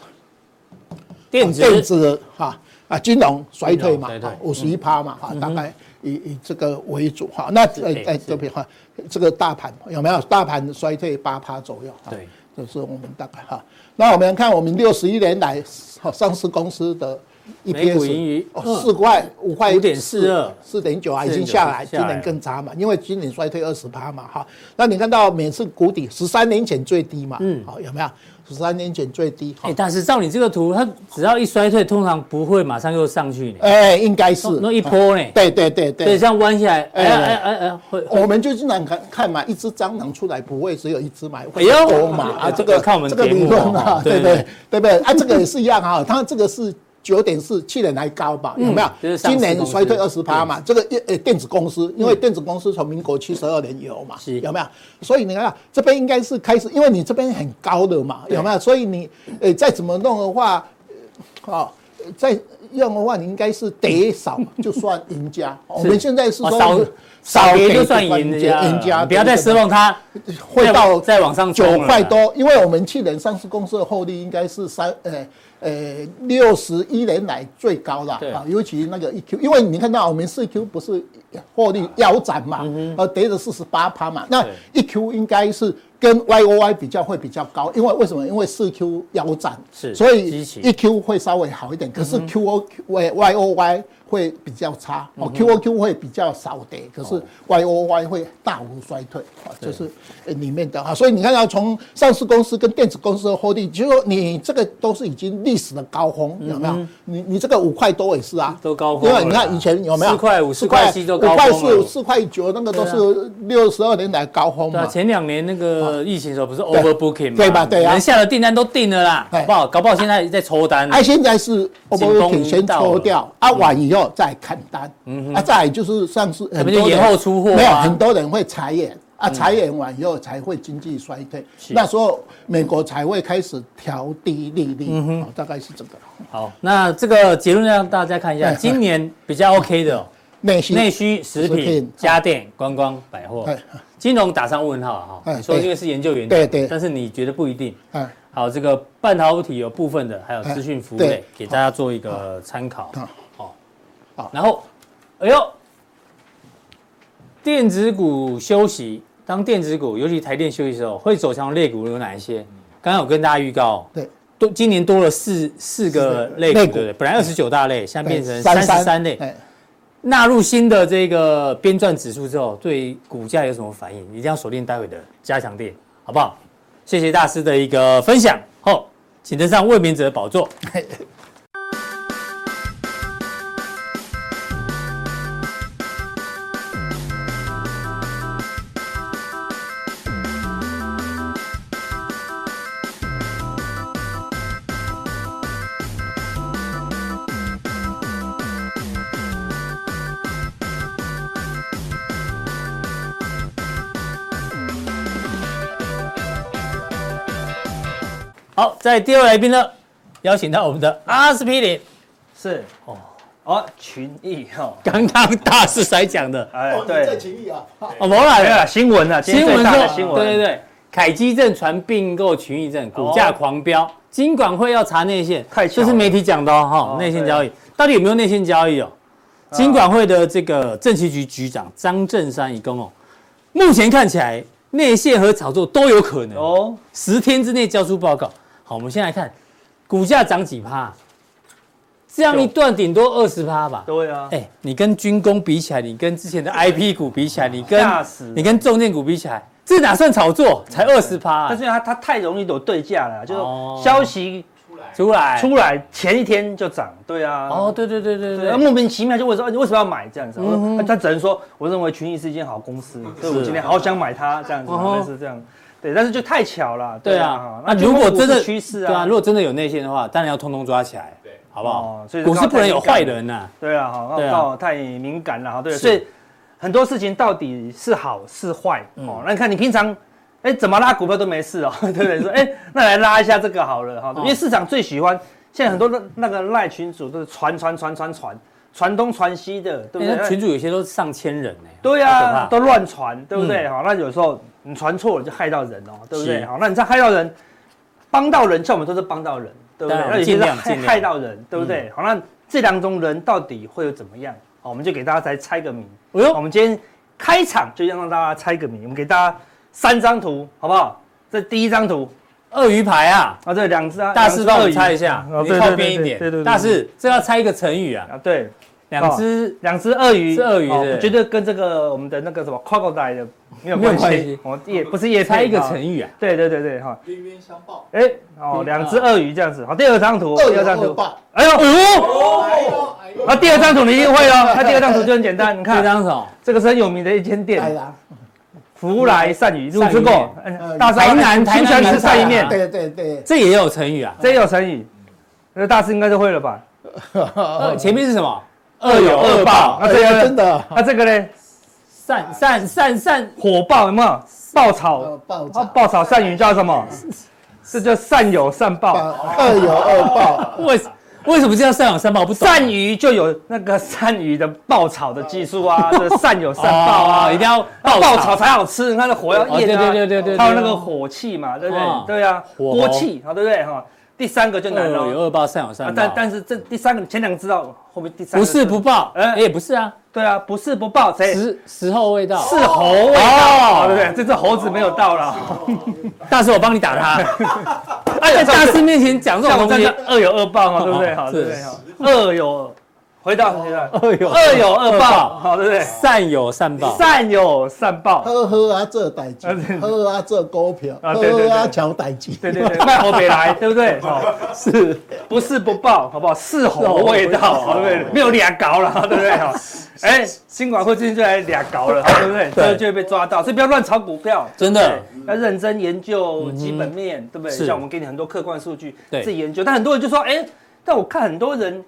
S1: 电子。
S2: 电子哈啊，金融衰退嘛，五十一趴嘛哈，大概以以这个为主哈。那诶诶这边哈，这个大盘有没有？大盘衰退八趴左右，对，就是我们大概哈。那我们看我们六十一年来上市公司的。
S1: 每股盈余
S2: 四块五块
S1: 五点四二
S2: 四点九啊，已经下来，今年更差嘛，因为今年衰退二十趴嘛，哈。那你看到每次谷底十三年前最低嘛，嗯，好有没有？十三年前最低。
S1: 哎，但是照你这个图，它只要一衰退，通常不会马上又上去。
S2: 哎，应该是
S1: 那一波呢？
S2: 对对对对，
S1: 对，这样弯下来，哎哎哎哎，会。
S2: 我们就经常看看嘛，一只蟑螂出来不会只有一只嘛，会多嘛啊，这个
S1: 看我们
S2: 这个理论啊，对对对不对？啊，这个也是一样啊，它这个是。九点四，去年还高吧？有没有？今年衰退二十趴嘛？这个呃电子公司，因为电子公司从民国七十二年有嘛？有没有？所以你看这边应该是开始，因为你这边很高的嘛，有没有？所以你呃再怎么弄的话，哦，再用的话，你应该是跌少就算赢家。我们现在是说
S1: 少少跌就算赢家，赢家不要再失望，它会到再往上
S2: 九块多，因为我们去年上市公司的获利应该是三呃。呃，六十一年来最高了啊，尤其那个一 Q，因为你看到我们四 Q 不是获利腰斩嘛，呃，跌了四十八趴嘛，那一 Q 应该是跟 Y O Y 比较会比较高，因为为什么？因为四 Q 腰斩，是，所以一 Q 会稍微好一点，可是 Q O Y Y O Y。会比较差哦，Q O Q 会比较少跌，可是 Y O Y 会大幅衰退啊，就是里面的啊，所以你看到从上市公司跟电子公司的获利，就说你这个都是已经历史的高峰，有没有？你你这个五块多也是啊，
S1: 都高峰。
S2: 因为你看以前有没有？
S1: 四块五、四块七都高峰。
S2: 五块四、四块九那个都是六十二年来高峰嘛。
S1: 前两年那个疫情的时候不是 overbooking 吗？
S2: 对吧？对啊，
S1: 人下的订单都订了啦，好不好？搞不好现在在抽单。
S2: 哎，现在是 overbooking 先抽掉，啊，晚以后。再砍单，嗯，啊，再就是上市很多
S1: 延后出货，
S2: 没有很多人会裁员啊，裁员完以后才会经济衰退，那时候美国才会开始调低利率，嗯哼，大概是这个。
S1: 好，那这个结论让大家看一下，今年比较 OK 的，
S2: 内需、
S1: 内需、食品、家电、观光、百货、金融打上问号哈。你说因为是研究员，
S2: 对对，
S1: 但是你觉得不一定。好，这个半导体有部分的，还有资讯服务类，给大家做一个参考。然后，哎呦，电子股休息，当电子股尤其台电休息的时候，会走强类股有哪一些？刚刚有跟大家预告，
S2: 对，
S1: 多今年多了四四个类股，对不对？本来二十九大类，现在变成三十三类。纳入新的这个编撰指数之后，对股价有什么反应？一定要锁定待会的加强錠，好不好？谢谢大师的一个分享。好，请登上卫冕者的宝座。好，在第二位来宾呢，邀请到我们的阿司匹林，
S3: 是。哦。哦群益哦，
S1: 刚刚大师才讲的，
S2: 哎对，群益啊，
S1: 哦，没了，
S3: 新闻啊，
S1: 新闻说，新闻，对对对，凯基证传并购群益证，股价狂飙，金管会要查内线，太这是媒体讲的哦，哈，内线交易。到底有没有内线交易哦？金管会的这个政企局局长张振山一公哦，目前看起来内线和炒作都有可能。哦，十天之内交出报告。好，我们先来看，股价涨几趴？这样一段顶多二十趴吧。
S3: 对啊。
S1: 哎，你跟军工比起来，你跟之前的 IP 股比起来，你跟你跟重电股比起来，这哪算炒作？才二十趴。
S3: 但是它它太容易有对价了，就是消息
S1: 出来
S3: 出来前一天就涨。对啊。
S1: 哦，对对对对对。
S3: 莫名其妙就问说，你为什么要买这样子？他只能说，我认为群益是一间好公司，所以我今天好想买它这样子，类似这样。对，但是就太巧了。对啊，
S1: 那如果真的趋势啊，对啊，如果真的有内线的话，当然要通通抓起来，对，好不好？所以股市不能有坏人呐。
S3: 对啊，好，到太敏感了哈。对，所以很多事情到底是好是坏哦？那你看你平常哎怎么拉股票都没事哦，对不对？说哎那来拉一下这个好了哈，因为市场最喜欢现在很多的那个赖群主都是传传传传传。传东传西的，对不对？群主有些都是上千人呢。对呀，都乱传，对不对？好，那有时候你传错了就害到人哦，对不对？好，那你再害到人，帮到人，像我们都是帮到人，对不对？那有些是害害到人，对不对？好，那这两种人到底会有怎么样？好，我们就给大家再猜个谜。哎呦，我们今天开场就要让大家猜个谜，我们给大家三张图，好不好？这第一张图，鳄鱼牌啊，啊，这两只啊，大师帮我猜一下，你靠边一点，对对。大师，这要猜一个成语啊啊，对。两只两只鳄鱼是鳄鱼，我觉得跟这个我们的那个什么 crocodile 的没有关系。哦，也不是也猜一个成语啊？对对对对，哈。冤冤相报。哎，哦，两只鳄鱼这样子。好，第二张图，第二张图。哎呦，哎呦，那第二张图你一定会哦。那第二张图就很简单，你看。这张什么？这个是很有名的一间店。福来善鱼，你吃过？大师，台南台南吃鳝鱼面。对对对，这也有成语啊？这也有成语。那大师应该都会了吧？前面是什么？恶有恶报，那这个真的，那这个呢？善善善善火爆有没有？爆炒爆炒爆炒鳝鱼叫什么？这叫善有善报，恶有恶报。为为什么叫善有善报？不懂。鳝鱼就有那个鳝鱼的爆炒的技术啊，这善有善报啊，一定要爆炒才好吃。你看那火要焰啊，对对对对，它有那个火气嘛，对不对？对啊，锅气，啊对不对哈？第三个就难了，有二报三有三报。但但是这第三个前两个知道。后面第三不是不报，哎，也不是啊，对啊，不是不报，谁时时候未到，是猴未到，对不对？这只猴子没有到了，大师我帮你打他，在大师面前讲这种东西，恶有恶报嘛，对不对？好，对不对？好，恶有。回到回到，恶有恶有恶报，好对不对？善有善报，善有善报。呵呵啊，这代志，呵呵啊，这股票，呵呵啊，乔代志。对对对，卖猴别来，对不对？好，是不是不报？好不好？是猴味道，对不对？没有俩搞了，对不对？好，哎，新管会最近就来俩搞了，对不对？这就会被抓到，所以不要乱炒股票，真的要认真研究基本面，对不对？像我们给你很多客观数据，自己研究。但很多人就说，哎，但我看很多人。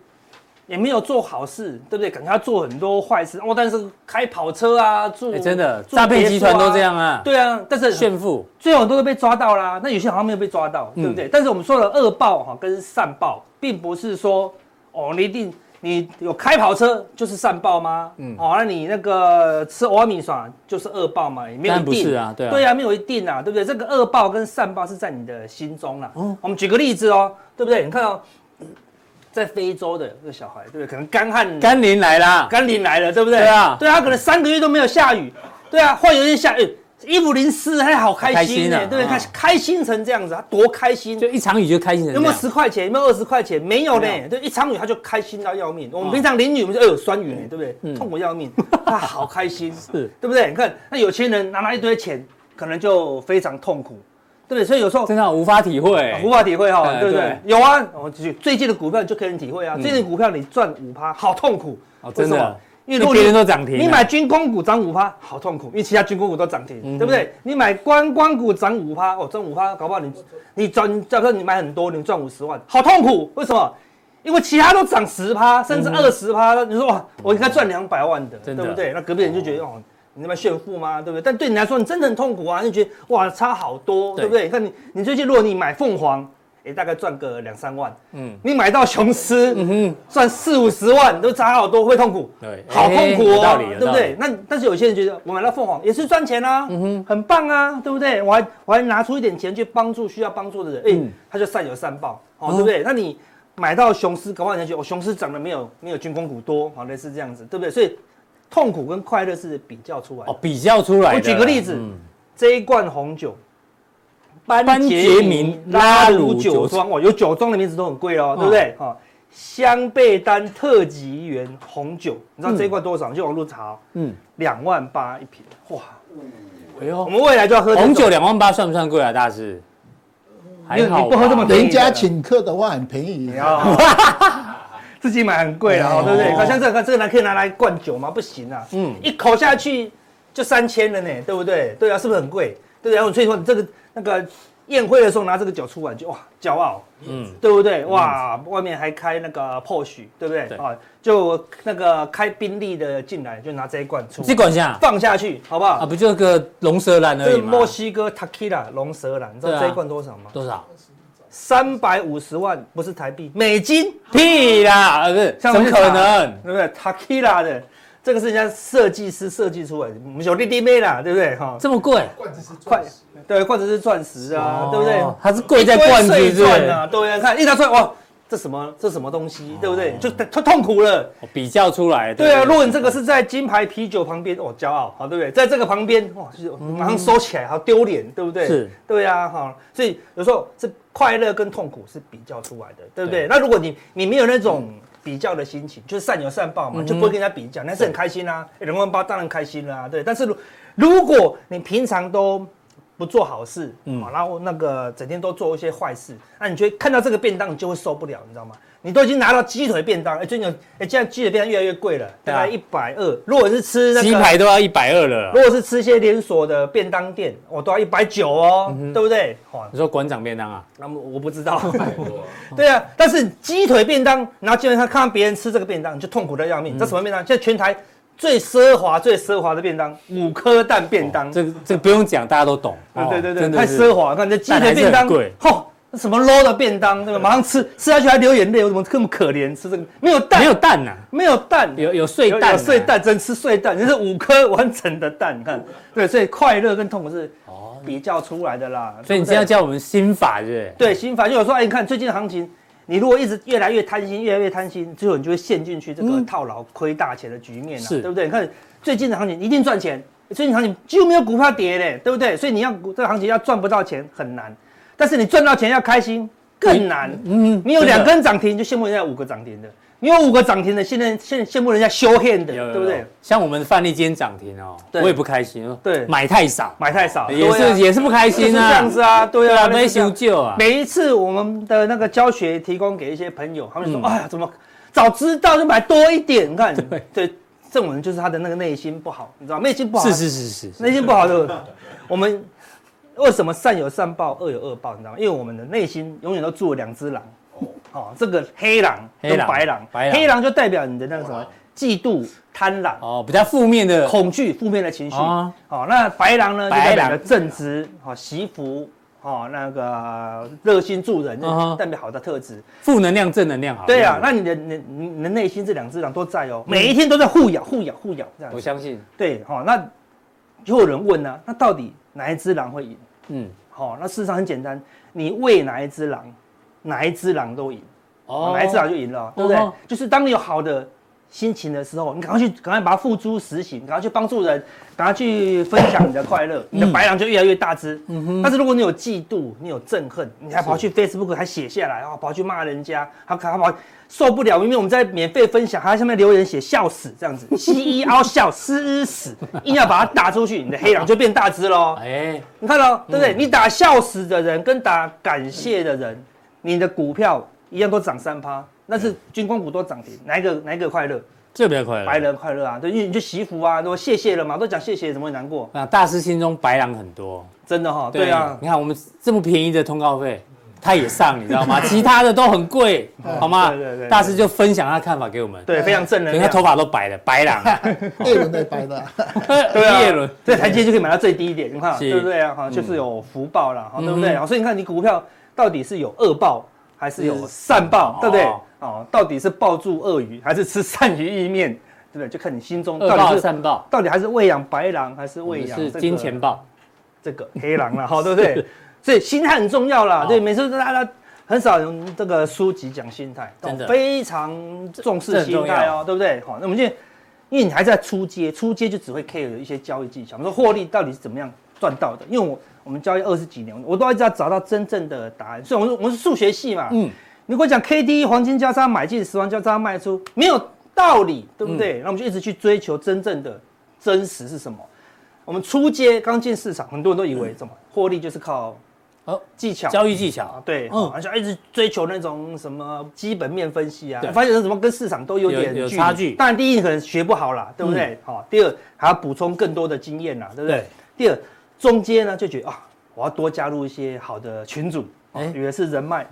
S3: 也没有做好事，对不对？感觉他做很多坏事哦，但是开跑车啊，做真的诈骗集团都这样啊。对啊，但是炫富，最后很多都被抓到啦。那有些好像没有被抓到，对不对？但是我们说的恶报哈，跟善报，并不是说哦，你一定你有开跑车就是善报吗？嗯，哦，那你那个吃欧米耍就是恶报吗？也没有一定，
S1: 不是啊，对啊，
S3: 对啊，没有一定啊，对不对？这个恶报跟善报是在你的心中啦。嗯，我们举个例子哦，对不对？你看、哦、在非洲的这个小孩，对不对？可能干旱，
S1: 甘霖来了，
S3: 甘霖来了，对不对？
S1: 对啊，
S3: 对啊，可能三个月都没有下雨，对啊，忽然有一天下雨。衣服淋湿，他好开心呢，对不对？开开心成这样子，他多开心！
S1: 就一场雨就开心成这样。
S3: 有没有十块钱？有没有二十块钱？没有呢，对，一场雨他就开心到要命。我们平常淋雨，我们就哎呦酸雨呢，对不对？痛苦要命，他好开心，是对不对？你看那有钱人拿了一堆钱，可能就非常痛苦，对不对？所以有时候
S1: 真的无法体会，
S3: 无法体会哈，对不对？有啊，我最近的股票就可以体会啊，最近的股票你赚五趴，好痛苦，
S1: 真的。因为别人都涨停，
S3: 你买军工股涨五趴，好痛苦，因为其他军工股都涨停，嗯、对不对？你买观光股涨五趴，哦，赚五趴，搞不好你你赚，假设你买很多，你赚五十万，好痛苦，为什么？因为其他都涨十趴，甚至二十趴，嗯、你说哇，我应该赚两百万的，的对不对？那隔壁人就觉得哦，你那边炫富吗？对不对？但对你来说，你真的很痛苦啊，你就觉得哇，差好多，对，对不对？你看你你最近如果你买凤凰。也大概赚个两三万，嗯，你买到雄狮，嗯哼，赚四五十万都差好多，会痛苦，对，好痛苦哦，对不对？那但是有些人觉得我买到凤凰也是赚钱啊，嗯哼，很棒啊，对不对？我还我还拿出一点钱去帮助需要帮助的人，哎，他就善有善报，哦，对不对？那你买到雄狮，搞不好人家觉得我雄狮涨得没有没有军工股多，好类似这样子，对不对？所以痛苦跟快乐是比较出来，哦，
S1: 比较出来。
S3: 我举个例子，这一罐红酒。
S1: 班杰明拉鲁酒庄
S3: 哇，有酒庄的名字都很贵哦，对不对？哈，香贝丹特级园红酒，你知道这一罐多少？你去网络查，嗯，两万八一瓶，哇，哎呦，我们未来就要喝
S1: 红酒，两万八算不算贵啊，大师？
S3: 还好，你不喝这么
S2: 人家请客的话很便宜，
S3: 自己买很贵啊，对不对？好像这个这个可以拿来灌酒吗？不行啊，嗯，一口下去就三千了呢，对不对？对啊，是不是很贵？对，然后所以说你这个。那个宴会的时候拿这个酒出来就哇骄傲，嗯，对不对？哇，外面还开那个 Porsche，对不对？啊，就那个开宾利的进来就拿这一罐出，
S1: 这罐下
S3: 放下去，好不好？
S1: 啊，不就个龙舌兰而已吗？
S3: 墨西哥 Tequila 龙舌兰，你知道这一罐多少吗？
S1: 多少？
S3: 三百五十万，不是台币，美金？
S1: 屁啦，不是，怎么可能？
S3: 对不对？Tequila 的。这个是人家设计师设计出来的，我们小弟弟妹啦，对不对？哈，
S1: 这么贵，
S3: 罐子是钻石，对，罐子是钻石啊，对不对？
S1: 它是贵在罐子，对
S3: 啊，对，看一拿出来，哇，这什么？这什么东西？对不对？就太痛苦了。
S1: 比较出来，
S3: 对啊。如果你这个是在金牌啤酒旁边，哦，骄傲，好，对不对？在这个旁边，哇，马上收起来，好丢脸，对不对？是，对啊，哈。所以有时候是快乐跟痛苦是比较出来的，对不对？那如果你你没有那种。比较的心情就是善有善报嘛，就不会跟人家比较，那是很开心啊。人文包当然开心啦，对。但是如如果你平常都不做好事，嗯，然后那个整天都做一些坏事，那你觉得看到这个便当你就会受不了，你知道吗？你都已经拿到鸡腿便当，哎，最近哎，现在鸡腿便当越来越贵了，大概一百二。如果是吃那个
S1: 鸡排都要一百二了。
S3: 如果是吃一些连锁的便当店，我都要一百九哦，对不对？
S1: 你说馆长便当啊？
S3: 那么我不知道。对啊，但是鸡腿便当，然后基本上看到别人吃这个便当，你就痛苦的要命。这什么便当？现在全台最奢华、最奢华的便当，五颗蛋便当。
S1: 这个这个不用讲，大家都懂。
S3: 对对对，太奢华。看这鸡腿便当，贵。什么 low 的便当，对吧？马上吃，吃下去还流眼泪，我怎么这么可怜？吃这个没有蛋，
S1: 没有蛋呐，
S3: 没有蛋，
S1: 有有碎蛋，
S3: 有碎蛋，真吃碎蛋，你是五颗完整的蛋，你看，对，所以快乐跟痛苦是比较出来的啦。
S1: 所以你这样教我们心法，是不是？
S3: 对，心法就有说，哎，你看最近的行情，你如果一直越来越贪心，越来越贪心，最后你就会陷进去这个套牢、亏大钱的局面了，对不对？你看最近的行情一定赚钱，最近行情几乎没有股票跌嘞，对不对？所以你要这个行情要赚不到钱很难，但是你赚到钱要开心。更难，嗯，你有两根涨停就羡慕人家五个涨停的，你有五个涨停的，现在现羡慕人家修线的，对不对？
S1: 像我们范例今天涨停哦，我也不开心哦，对，买太少，
S3: 买太少，
S1: 也是也是不开心啊，
S3: 这样子啊，对啊，
S1: 没修救啊。
S3: 每一次我们的那个教学提供给一些朋友，他们说，哎呀，怎么早知道就买多一点？你看，对。对，这种人就是他的那个内心不好，你知道，内心不好，
S1: 是是是是，
S3: 内心不好的，我们。为什么善有善报，恶有恶报？你知道吗？因为我们的内心永远都住了两只狼。哦，这个黑狼跟白狼，黑狼就代表你的那个什么嫉妒、贪婪
S1: 哦，比较负面的恐惧、
S3: 负面的情绪。哦，那白狼呢，就代表了正直、好惜福、哦，那个热心助人，代表好的特质，
S1: 负能量、正能量，好。
S3: 对啊，那你的你你的内心这两只狼都在哦，每一天都在互咬、互咬、互咬这样。
S1: 我相信。
S3: 对，哈，那就有人问呢，那到底哪一只狼会赢？嗯，好，那事实上很简单，你喂哪一只狼，哪一只狼都赢，哦，哪一只狼就赢了，对不对？就是当你有好的。心情的时候，你赶快去，赶快把它付诸实行，赶快去帮助人，赶快去分享你的快乐，你的白狼就越来越大只。嗯哼。但是如果你有嫉妒，你有憎恨，你还跑去 Facebook 还写下来啊，跑去骂人家，还还跑受不了，明明我们在免费分享，还在下面留言写笑死这样子，C E 凹笑死死，硬要把它打出去，你的黑狼就变大只喽。哎，你看到对不对？你打笑死的人跟打感谢的人，你的股票一样都涨三趴。那是军工股都涨停，哪一个哪一个快乐？
S1: 这比较快乐，
S3: 白人快乐啊！对，因为你就祈福啊，都谢谢了嘛，都讲谢谢，怎么会难过？
S1: 啊，大师心中白狼很多，
S3: 真的哈。对啊，
S1: 你看我们这么便宜的通告费，他也上，你知道吗？其他的都很贵，好吗？对对对。大师就分享他的看法给我们，
S3: 对，非常正能量。
S1: 他头发都白了，白狼，
S2: 叶伦的白的，
S3: 对啊，叶伦，这台阶就可以买到最低一点，你看，对不对啊？哈，就是有福报了，对不对？所以你看，你股票到底是有恶报还是有善报，对不对？哦，到底是抱住鳄鱼，还是吃鳝鱼意面，对不对？就看你心中到底是
S1: 善报，
S3: 到底还是喂养白狼，还是喂养
S1: 是金钱豹，
S3: 这个黑狼了，哈，对不对？所以心态很重要啦。对，每次大家很少用这个书籍讲心态，真的非常重视心态哦，对不对？好，那我们现在，因为你还在初阶，初阶就只会 care 有一些交易技巧，我们说获利到底是怎么样赚到的？因为我我们交易二十几年，我都一直要找到真正的答案。所以，我们我们是数学系嘛，嗯。如果讲 K D 黄金交叉买进，死亡交叉卖出，没有道理，对不对？那、嗯、我们就一直去追求真正的真实是什么？我们初阶刚进市场，很多人都以为怎么获利就是靠哦技巧、交易技巧，对，嗯，而且一直追求那种什么基本面分析啊，对发现什么跟市场都有点差距。当然，第一你可能学不好啦，对不对？好、嗯，第二还要补充更多的经验啦，对不对？对第二中阶呢就觉得啊，我要多加入一些好的群组，哎，以为是人脉，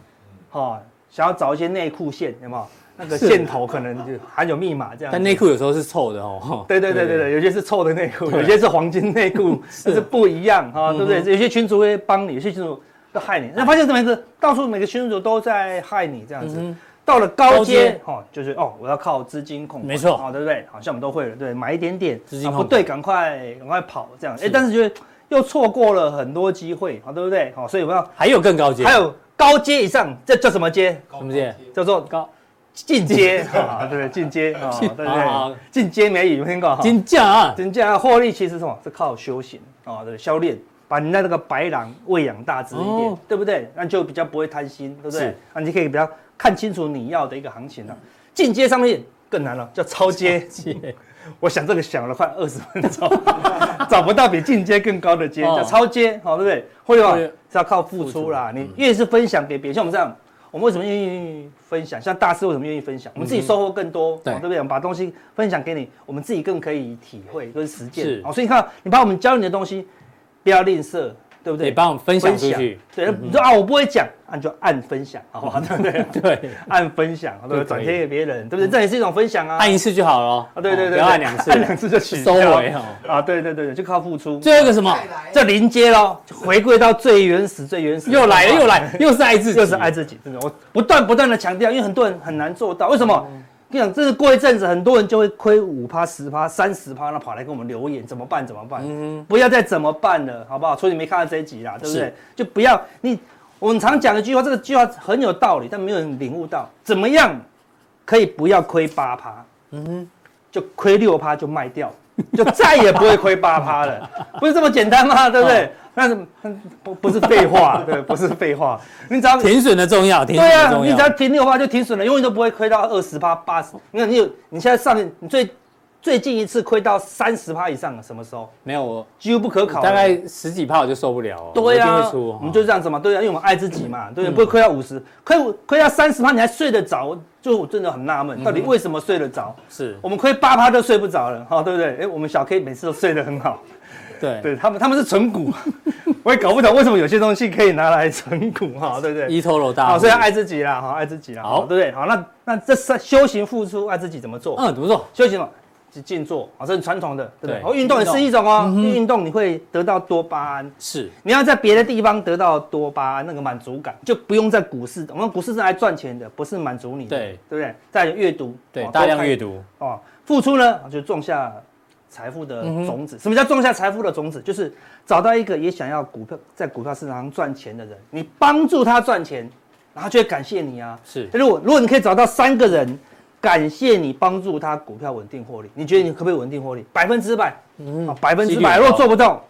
S3: 哈。想要找一些内裤线，有没有？那个线头可能就含有密码这样。
S1: 但内裤有时候是臭的哦。
S3: 对对对对对，有些是臭的内裤，有些是黄金内裤，是不一样哈，对不对？有些群主会帮你，有些群主会害你。那发现什么意思？到处每个群主都在害你这样子。到了高阶，哦，就是哦，我要靠资金控，
S1: 没错，
S3: 好，对不对？好像我们都会了，对，买一点点，资金不对，赶快赶快跑这样。哎，但是觉得又错过了很多机会，好，对不对？好，所以我要
S1: 还有更高阶，
S3: 还有。高阶以上，这叫什么阶？
S1: 什么阶？
S3: 叫做高进阶 啊，对不对？进阶 啊，对不对？进阶美语有听过哈？
S1: 金价啊，
S3: 金价获利其实是什么？是靠修行啊，对，修炼，把你的那个白狼喂养大只一点，对不对？那就比较不会贪心，对不对？啊，你可以比较看清楚你要的一个行情了。进阶上面更难了，叫超阶。我想这个想了快二十分钟，找不到比进阶更高的阶，叫超阶，好，对不对？会话是要靠付出啦。你越是分享给别人，像我们这样，我们为什么愿意分享？像大师为什么愿意分享？我们自己收获更多，对不对？我们把东西分享给你，我们自己更可以体会跟实践。好，所以你看，你把我们教你的东西，不要吝啬。对不对？
S1: 帮我们分享出去。
S3: 对，你说啊，我不会讲，那就按分享，好不好？对不对？对，按分享，对不对？转贴给别人，对不对？这也是一种分享啊。
S1: 按一次就好了。啊，
S3: 对对对，
S1: 不要按两次，
S3: 按两次就取消。收尾哈。啊，对对对，就靠付出。
S1: 最后一个什么？
S3: 这临接喽，回归到最原始、最原始。
S1: 又来了，又来，又是爱自己，
S3: 又是爱自己。真的，我不断不断的强调，因为很多人很难做到。为什么？跟你讲，这是过一阵子，很多人就会亏五趴、十趴、三十趴，那跑来跟我们留言，怎么办？怎么办？嗯，不要再怎么办了，好不好？所以你没看到这一集啦，对不对？就不要你。我们常讲一句话，这个句话很有道理，但没有人领悟到，怎么样可以不要亏八趴？嗯哼，就亏六趴就卖掉，就再也不会亏八趴了，不是这么简单吗？对不对？哦但是不不是废话，对，不是废话。你只要
S1: 停损的重要，停
S3: 损对啊，你只要停六趴就停损了，永远都不会亏到二十趴、八十。你看你有，你现在上面你最最近一次亏到三十趴以上了，什么时候？
S1: 没有，我
S3: 几乎不可考。
S1: 大概十几趴我就受不了。
S3: 对啊，我们就这样子嘛，对啊，因为我们爱自己嘛，对，不会亏到五十，亏亏到三十趴你还睡得着，就我真的很纳闷，到底为什么睡得着？是我们亏八趴都睡不着了，哈，对不对？哎，我们小 K 每次都睡得很好。对，对他们他们是存股，我也搞不懂为什么有些东西可以拿来存股哈，对不对？
S1: 一头老大，
S3: 好，所以要爱自己啦，好，爱自己啦，好，对不对？好，那那这是修行付出，爱自己怎么做？
S1: 嗯，怎么做？
S3: 修行嘛，静坐啊，这是传统的，对不对？哦运动也是一种哦，运动你会得到多巴胺，
S1: 是
S3: 你要在别的地方得到多巴胺那个满足感，就不用在股市。我们股市是来赚钱的，不是满足你的，对
S1: 对
S3: 不对？在阅读，
S1: 对大量阅读
S3: 哦，付出呢就种下财富的种子。什么叫种下财富的种子？就是找到一个也想要股票在股票市场上赚钱的人，你帮助他赚钱，然后就会感谢你啊。
S1: 是，
S3: 如果如果你可以找到三个人。感谢你帮助他股票稳定获利，你觉得你可不可以稳定获利？百分之百，嗯，百分之百。如果做不到，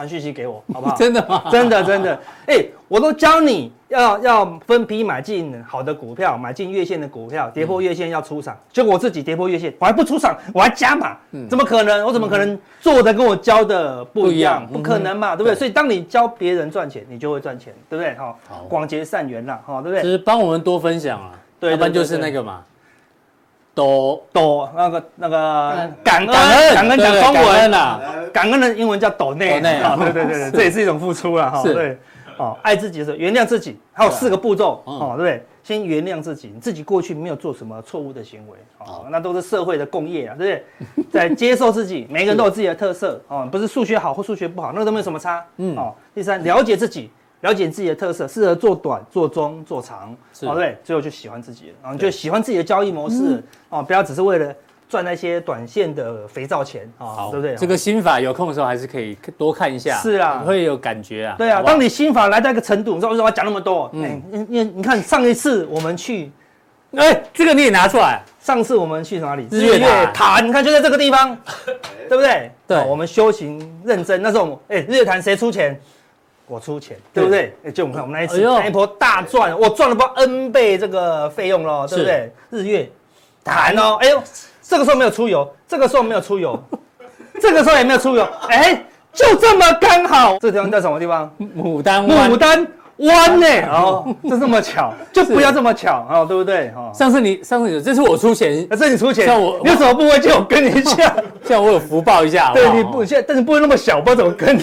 S3: 传讯息给我，好不好？
S1: 真的吗？
S3: 真的真的。哎、欸，我都教你要要分批买进好的股票，买进月线的股票，跌破月线要出场。结果我自己跌破月线，我还不出场，我还加码，怎么可能？我怎么可能做的跟我教的不一样？不可能嘛，对不对？所以当你教别人赚钱，你就会赚钱，对不对？哈，广结善缘啦，哈，对不对？
S1: 就是帮我们多分享啊，对，要不然就是那个嘛。抖
S3: 抖那个那个感恩感恩。讲中文。呐，感恩的英文叫抖内，对对对对，这也是一种付出了哈。对，哦，爱自己的时候，原谅自己，还有四个步骤哦，对不对？先原谅自己，你自己过去没有做什么错误的行为，哦，那都是社会的共业啊，对不对？再接受自己，每个人都有自己的特色哦，不是数学好或数学不好，那个都没有什么差。嗯，哦，第三，了解自己。了解自己的特色，适合做短、做中、做长，好哦，对，最后就喜欢自己了，然后就喜欢自己的交易模式，嗯、哦，不要只是为了赚那些短线的肥皂钱，啊、哦，对不对？
S1: 这个心法有空的时候还是可以多看一下，
S3: 是啊，
S1: 会有感觉啊。
S3: 对啊，当你心法来到一个程度，你知道为什么要讲那么多？嗯，你你你看上一次我们去，
S1: 哎，这个你也拿出来，
S3: 上次我们去哪里？日月潭，你看就在这个地方，对不对？对、哦，我们修行认真，那时候，哎，日月潭谁出钱？我出钱，对不对？哎，就我们看我们那一次那一波大赚，我赚了不 N 倍这个费用喽，对不对？日月潭哦，哎呦，这个时候没有出油，这个时候没有出油，这个时候也没有出油，哎，就这么刚好。这个地方在什么地方？
S1: 牡丹湾。
S3: 牡丹湾呢？哦，就这么巧，就不要这么巧啊，对不对？哈，
S1: 上次你上次你，这是我出钱，
S3: 这是你出钱，像我，你有什么部位就我跟你讲，
S1: 像我有福报一下，
S3: 对，你不现在，但是不会那么小，不知道怎么跟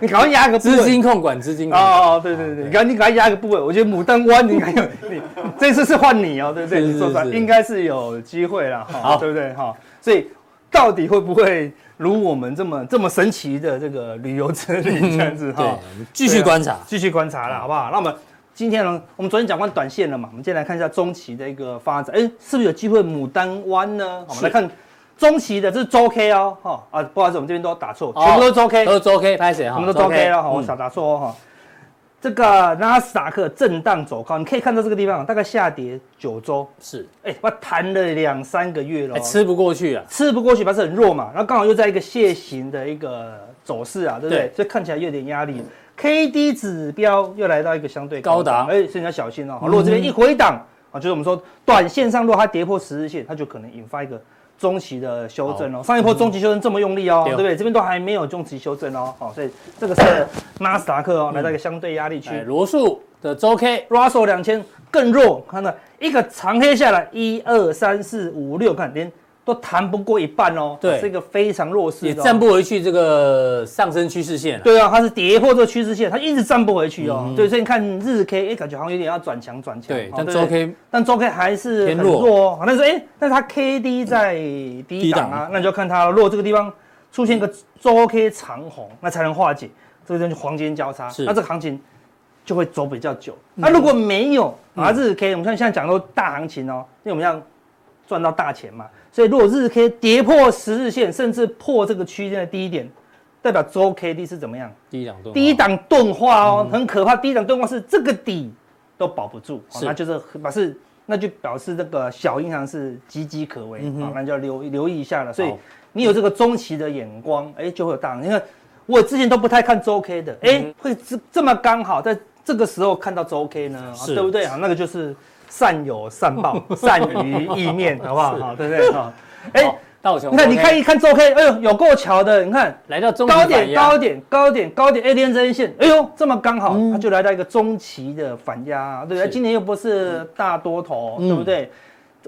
S3: 你。你赶快压个
S1: 资金控管，资金控管
S3: 哦，对对对，你赶你赶快压个部位，我觉得牡丹湾你还有你这次是换你哦，对不对？你说出来应该是有机会了，哈，对不对？哈，所以到底会不会如我们这么这么神奇的这个旅游之旅这样子 哈？
S1: 继续观察，
S3: 继续观察了，好不好？那我们今天呢，我们昨天讲完短线了嘛，我们今天来看一下中期的一个发展，哎，是不是有机会牡丹湾呢？我们来看。中期的这是周 K 哦，哈啊，不好意思，我们这边都打错，全部都是周 K，
S1: 都是周 K，拍谁哈？
S3: 我们都周 K 了哈，我少打错哦哈。这个纳斯达克震荡走高，你可以看到这个地方大概下跌九周，
S1: 是，
S3: 哎，我弹了两三个月了，
S1: 吃不过去啊，
S3: 吃不过去，表示很弱嘛，然后刚好又在一个楔形的一个走势啊，对不对？所以看起来有点压力，K D 指标又来到一个相对高档，哎，所以你要小心哦。如果这边一回档啊，就是我们说短线上，如果它跌破十日线，它就可能引发一个。中期的修正哦，上一波中期修正这么用力哦，对不对？这边都还没有中期修正哦，好，所以这个是纳斯达克哦，来到一个相对压力区。
S1: 罗素的周 K
S3: Russell 两千更弱，看到一个长黑下来，一二三四五六，看连。都弹不过一半哦，对，是一个非常弱势，
S1: 也站不回去这个上升趋势线。
S3: 对啊，它是跌破这个趋势线，它一直站不回去哦。对，所以你看日 K，哎，感觉好像有点要转强转强。
S1: 对，但周 K，
S3: 但周 K 还是很弱哦。但是哎，但是它 KD 在低档啊，那你就看它如果这个地方出现个周 K 长红，那才能化解这个就黄金交叉，那这个行情就会走比较久。那如果没有啊，日 K，我们看现在讲的大行情哦，因为我们要赚到大钱嘛。所以，如果日 K 跌破十日线，甚至破这个区间的低点，代表周 K D 是怎么样？
S1: 低档钝，
S3: 低档钝化哦，很可怕。低档钝化是这个底都保不住，那就是表示，那就表示这个小银行是岌岌可危啊，那就要留留意一下了。所以，你有这个中期的眼光，哎，就会有大行情。你看，我之前都不太看周 K 的，哎，会这这么刚好在这个时候看到周 K 呢？对不对啊？那个就是。善有善报，善于意面，好不好？好，对不对？好，哎，你看，你看一看周 K，哎呦，有够巧的，你看
S1: 来到中
S3: 高点，高点，高点，高点，A 连针线，哎呦，这么刚好，它就来到一个中期的反压，对不对？今年又不是大多头，对不对？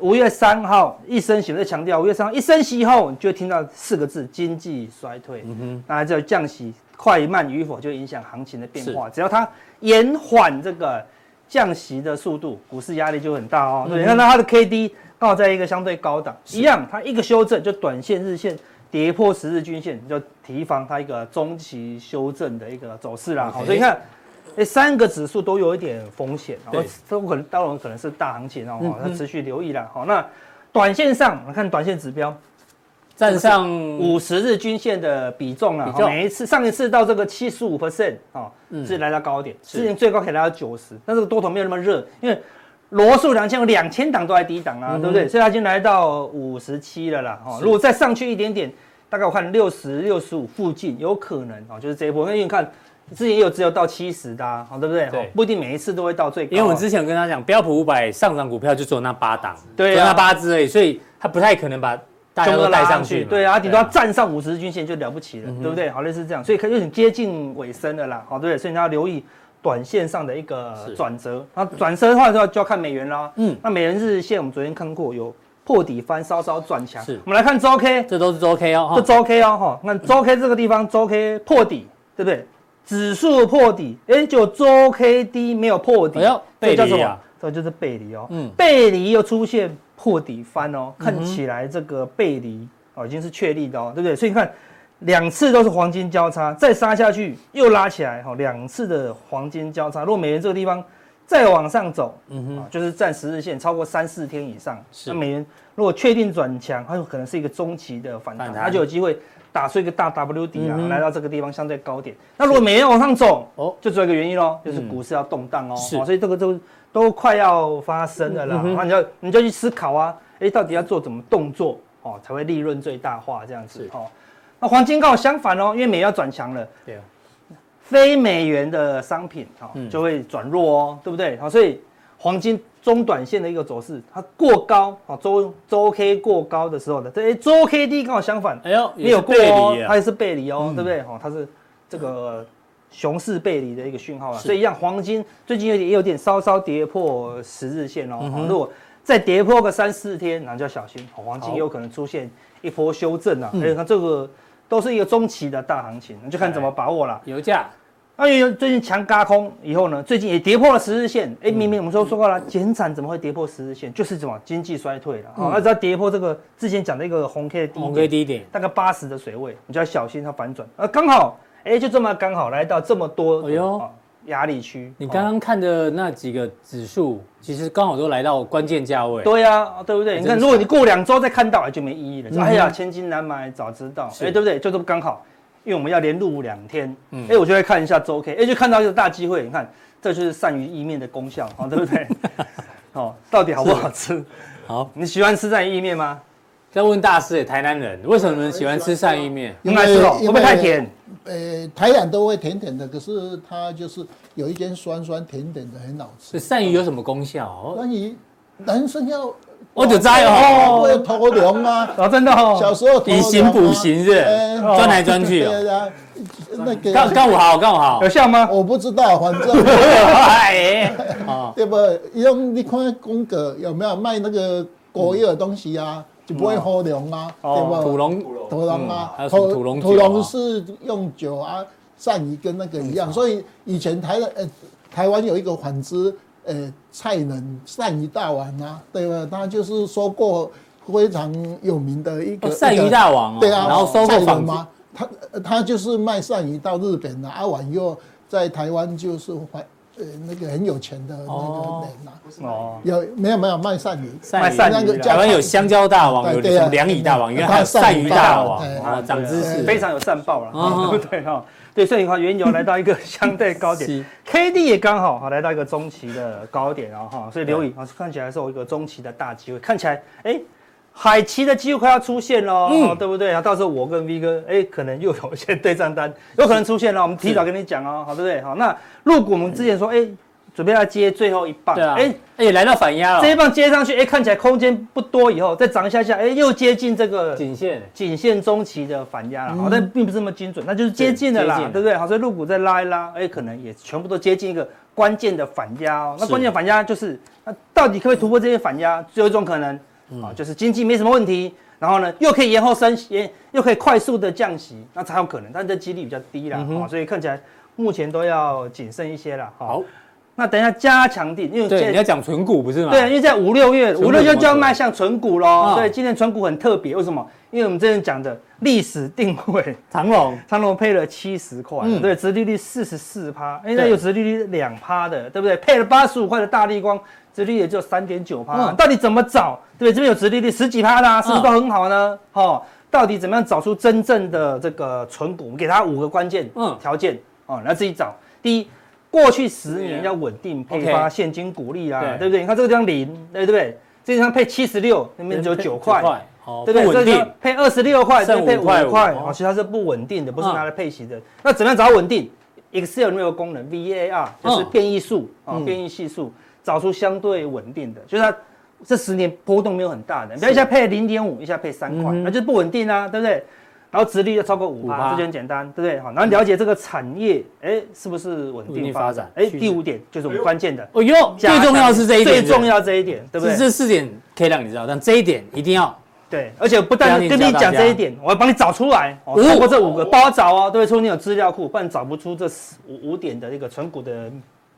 S3: 五月三号一升息，我在强调，五月三号一升息以后，你就会听到四个字：经济衰退。嗯哼，那这降息快慢与否，就影响行情的变化。只要它延缓这个。降息的速度，股市压力就很大哦。对，你看到它的 K D 刚好在一个相对高档，一样，它一个修正就短线日线跌破十日均线，就提防它一个中期修正的一个走势啦。好，所以你看，哎，三个指数都有一点风险，然后都可能当然可能是大行情哦，要持续留意啦。好，那短线上，我看短线指标。
S1: 站上
S3: 五十日均线的比重了，每一次上一次到这个七十五 percent 啊，是来到高点，之前最高可以来到九十，但这个多头没有那么热，因为罗素两千有两千档都在低档啊，对不对？所以它已经来到五十七了啦，哈，如果再上去一点点，大概我看六十六十五附近有可能啊，就是这一波，因为你看之前也有只有到七十的，好，对不对？对，不一定每一次都会到最高，
S1: 因为我们之前有跟他讲，标普五百上涨股票就只有那八档，对，那八只而已，所以他不太可能把。都带上去，
S3: 对啊，顶多要站上五十日均线就了不起了，对不对？好，类似这样，所以可以有点接近尾声的啦，好，对？所以你要留意短线上的一个转折，那转折的话就要就要看美元啦，嗯，那美元日线我们昨天看过有破底翻，稍稍转强，是，我们来看周 K，
S1: 这都是周 K 哦，
S3: 这周 K 哦，哈，那周 K 这个地方周 K 破底，对不对？指数破底，哎，就周 K D 没有破底，
S1: 背离啊，
S3: 这就是背离哦，嗯，背离又出现破底翻哦，看起来这个背离。哦，已经是确立的哦，对不对？所以你看，两次都是黄金交叉，再杀下去又拉起来，哈，两次的黄金交叉。如果美元这个地方再往上走，嗯哼，就是站十日线超过三四天以上，是。那美元如果确定转强，它有可能是一个中期的反弹，它就有机会打出一个大 W 底啊，来到这个地方相对高点。那如果美元往上走，哦，就只有一个原因喽，就是股市要动荡哦，是，所以这个都都快要发生了啦，那你就你就去思考啊，哎，到底要做怎么动作？哦，才会利润最大化这样子哦。那黄金刚好相反哦，因为美元要转强了，对啊，非美元的商品哦就会转弱哦，对不对？好，所以黄金中短线的一个走势，它过高啊，周周 K 过高的时候的，这周 K D 刚好相反，哎呦，没有过哦，它也是背离哦，对不对？哦，它是这个熊市背离的一个讯号了，所以一样，黄金最近有点也有点稍稍跌破十日线哦，如果。再跌破个三四天，那就要小心，黄金有可能出现一波修正啊！哎，看这个都是一个中期的大行情，那就看怎么把握了。
S1: 油价，
S3: 那因为最近强嘎空以后呢，最近也跌破了十日线。哎，明明我们说说过了，减产怎么会跌破十日线？就是什么经济衰退了啊！那只要跌破这个之前讲的一个红 K 的低点，红 K 低点大概八十的水位，你就要小心它反转。啊，刚好，哎，就这么刚好来到这么多，哎呦。压力区，
S1: 你刚刚看的那几个指数，其实刚好都来到关键价位。
S3: 对呀，对不对？你看，如果你过两周再看到，就没意义了。哎呀，千金难买早知道，哎，对不对？就这么刚好，因为我们要连录两天，哎，我就会看一下周 K，哎，就看到一个大机会。你看，这就是善于意面的功效，好，对不对？哦，到底好不好吃？好，你喜欢吃鳝鱼意面吗？
S1: 再问大师，台南人为什么你们喜欢吃鳝鱼面？
S3: 应该是会不会太甜？
S2: 呃，台南都会甜甜的，可是它就是有一点酸酸甜甜的，很好吃。
S1: 鳝鱼有什么功效？
S2: 鳝鱼男生要，
S1: 我就知哦，
S2: 会头凉啊，
S3: 哦，真的哦，
S2: 小时候
S1: 以形补形是，钻来钻去。对啊，那个干干我好干我好，
S3: 有效吗？
S2: 我不知道，反正 哎，对不？用你看宫格有没有卖那个果叶的东西啊？就不会喝龙啊，对不？
S1: 土龙，
S2: 土龙啊，土土龙，土龙是用酒啊，鳝鱼跟那个一样，所以以前台呃台湾有一个反之呃菜人鳝鱼大王啊，对吧？他就是收过非常有名的一个
S1: 鳝鱼大王，
S2: 对啊，
S1: 然后收过仿
S2: 吗？他他就是卖鳝鱼到日本的，阿婉又在台湾就是呃，那个很有钱的那个人呐，哦，有没有没有卖鳝鱼？
S1: 卖鳝鱼，台湾有香蕉大王，有两蚁大王，因为还有鳝鱼大王啊，长知识，
S3: 非常有善报了，对不对哈？对，所以的话，原油来到一个相对高点，K D 也刚好哈来到一个中期的高点，然后哈，所以留意啊，看起来是有一个中期的大机会，看起来哎。海奇的机会快要出现了，嗯，对不对啊？到时候我跟 V 哥，哎，可能又有一些对账单，有可能出现了。我们提早跟你讲哦，好，对不对？好，那入股我们之前说，哎，准备要接最后一棒，对啊，哎，
S1: 哎，来到反压了，
S3: 这一棒接上去，哎，看起来空间不多，以后再涨一下下，哎，又接近这个
S1: 颈线，
S3: 颈线中期的反压了，好，但并不是那么精准，那就是接近了啦，对不对？好，所以入股再拉一拉，哎，可能也全部都接近一个关键的反压哦。那关键反压就是，那到底可不可以突破这些反压？只有一种可能，啊，就是经济没什么问题。然后呢，又可以延后升息，又可以快速的降息，那才有可能，但这几率比较低啦，嗯、哼所以看起来目前都要谨慎一些啦。好，那等一下加强定，因为
S1: 对你要讲纯股不是吗？
S3: 对，因为在五六月，五六月就要迈向纯股喽。对，今年纯股很特别，为什么？因为我们之前讲的历史定位，
S1: 长隆，
S3: 长隆配了七十块，对，殖利率四十四趴，哎，那有殖利率两趴的，对不对？配了八十五块的大立光，殖利率也就三点九趴，到底怎么找？对，这边有殖利率十几趴的，是不是都很好呢？哦，到底怎么样找出真正的这个存股？我们给它五个关键条件，哦，来自己找。第一。过去十年要稳定配发现金股利啊，对不对？你看这个地方零，对不对？这地方配七十六，那边只有九块，对不对？这个配二十六块，这配五块，哦，其实它是不稳定的，不是拿来配息的。那怎么样找稳定？Excel 里面有个功能 VAR，就是变异数啊，变异系数，找出相对稳定的，就是它这十年波动没有很大的，不要一下配零点五，一下配三块，那就不稳定啊，对不对？然后殖利率要超过五趴，这就很简单，对不对？好，然后了解这个产业，哎，是不是稳定发展？哎，第五点就是我们关键的。哦哟，
S1: 最重要是这一点，
S3: 最重要这一点，对不对？
S1: 这四点可以让你知道，但这一点一定要
S3: 对。而且不但跟你讲这一点，我要帮你找出来。超过这五个，帮我找哦，对，除非你有资料库，不然找不出这五五点的一个存股的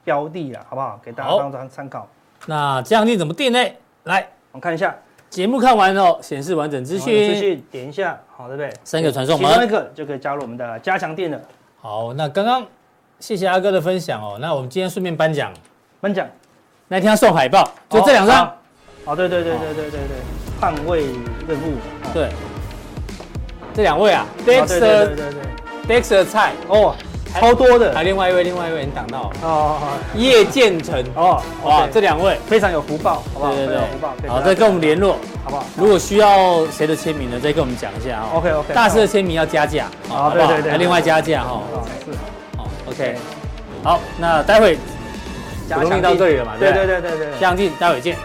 S3: 标的了，好不好？给大家当做参考。
S1: 那这样你怎么定呢？来，
S3: 我们看一下。
S1: 节目看完后，显示完整资讯，
S3: 资讯点一下，好，对不对？
S1: 三个传送门，
S3: 其中一个就可以加入我们的加强店了。
S1: 好，那刚刚谢谢阿哥的分享哦。那我们今天顺便颁奖，
S3: 颁奖，
S1: 那天要送海报，就这两张。
S3: 好，对对对对对对对，捍卫任务，
S1: 对，这两位啊，Dexter，对对对，Dexter 菜哦。超多的，还另外一位，另外一位你挡到哦，叶建成。哦，哇，这两位。
S3: 非常有福报，好不好？对对对，福报，
S1: 好，再跟我们联络，好不好？如果需要谁的签名呢？再跟我们讲一下啊。
S3: OK OK，
S1: 大师的签名要加价，好，对对对，还另外加价哈。是，好，OK，好，那待会，加强到这里了嘛？对对？对对对，加强錠，待会见。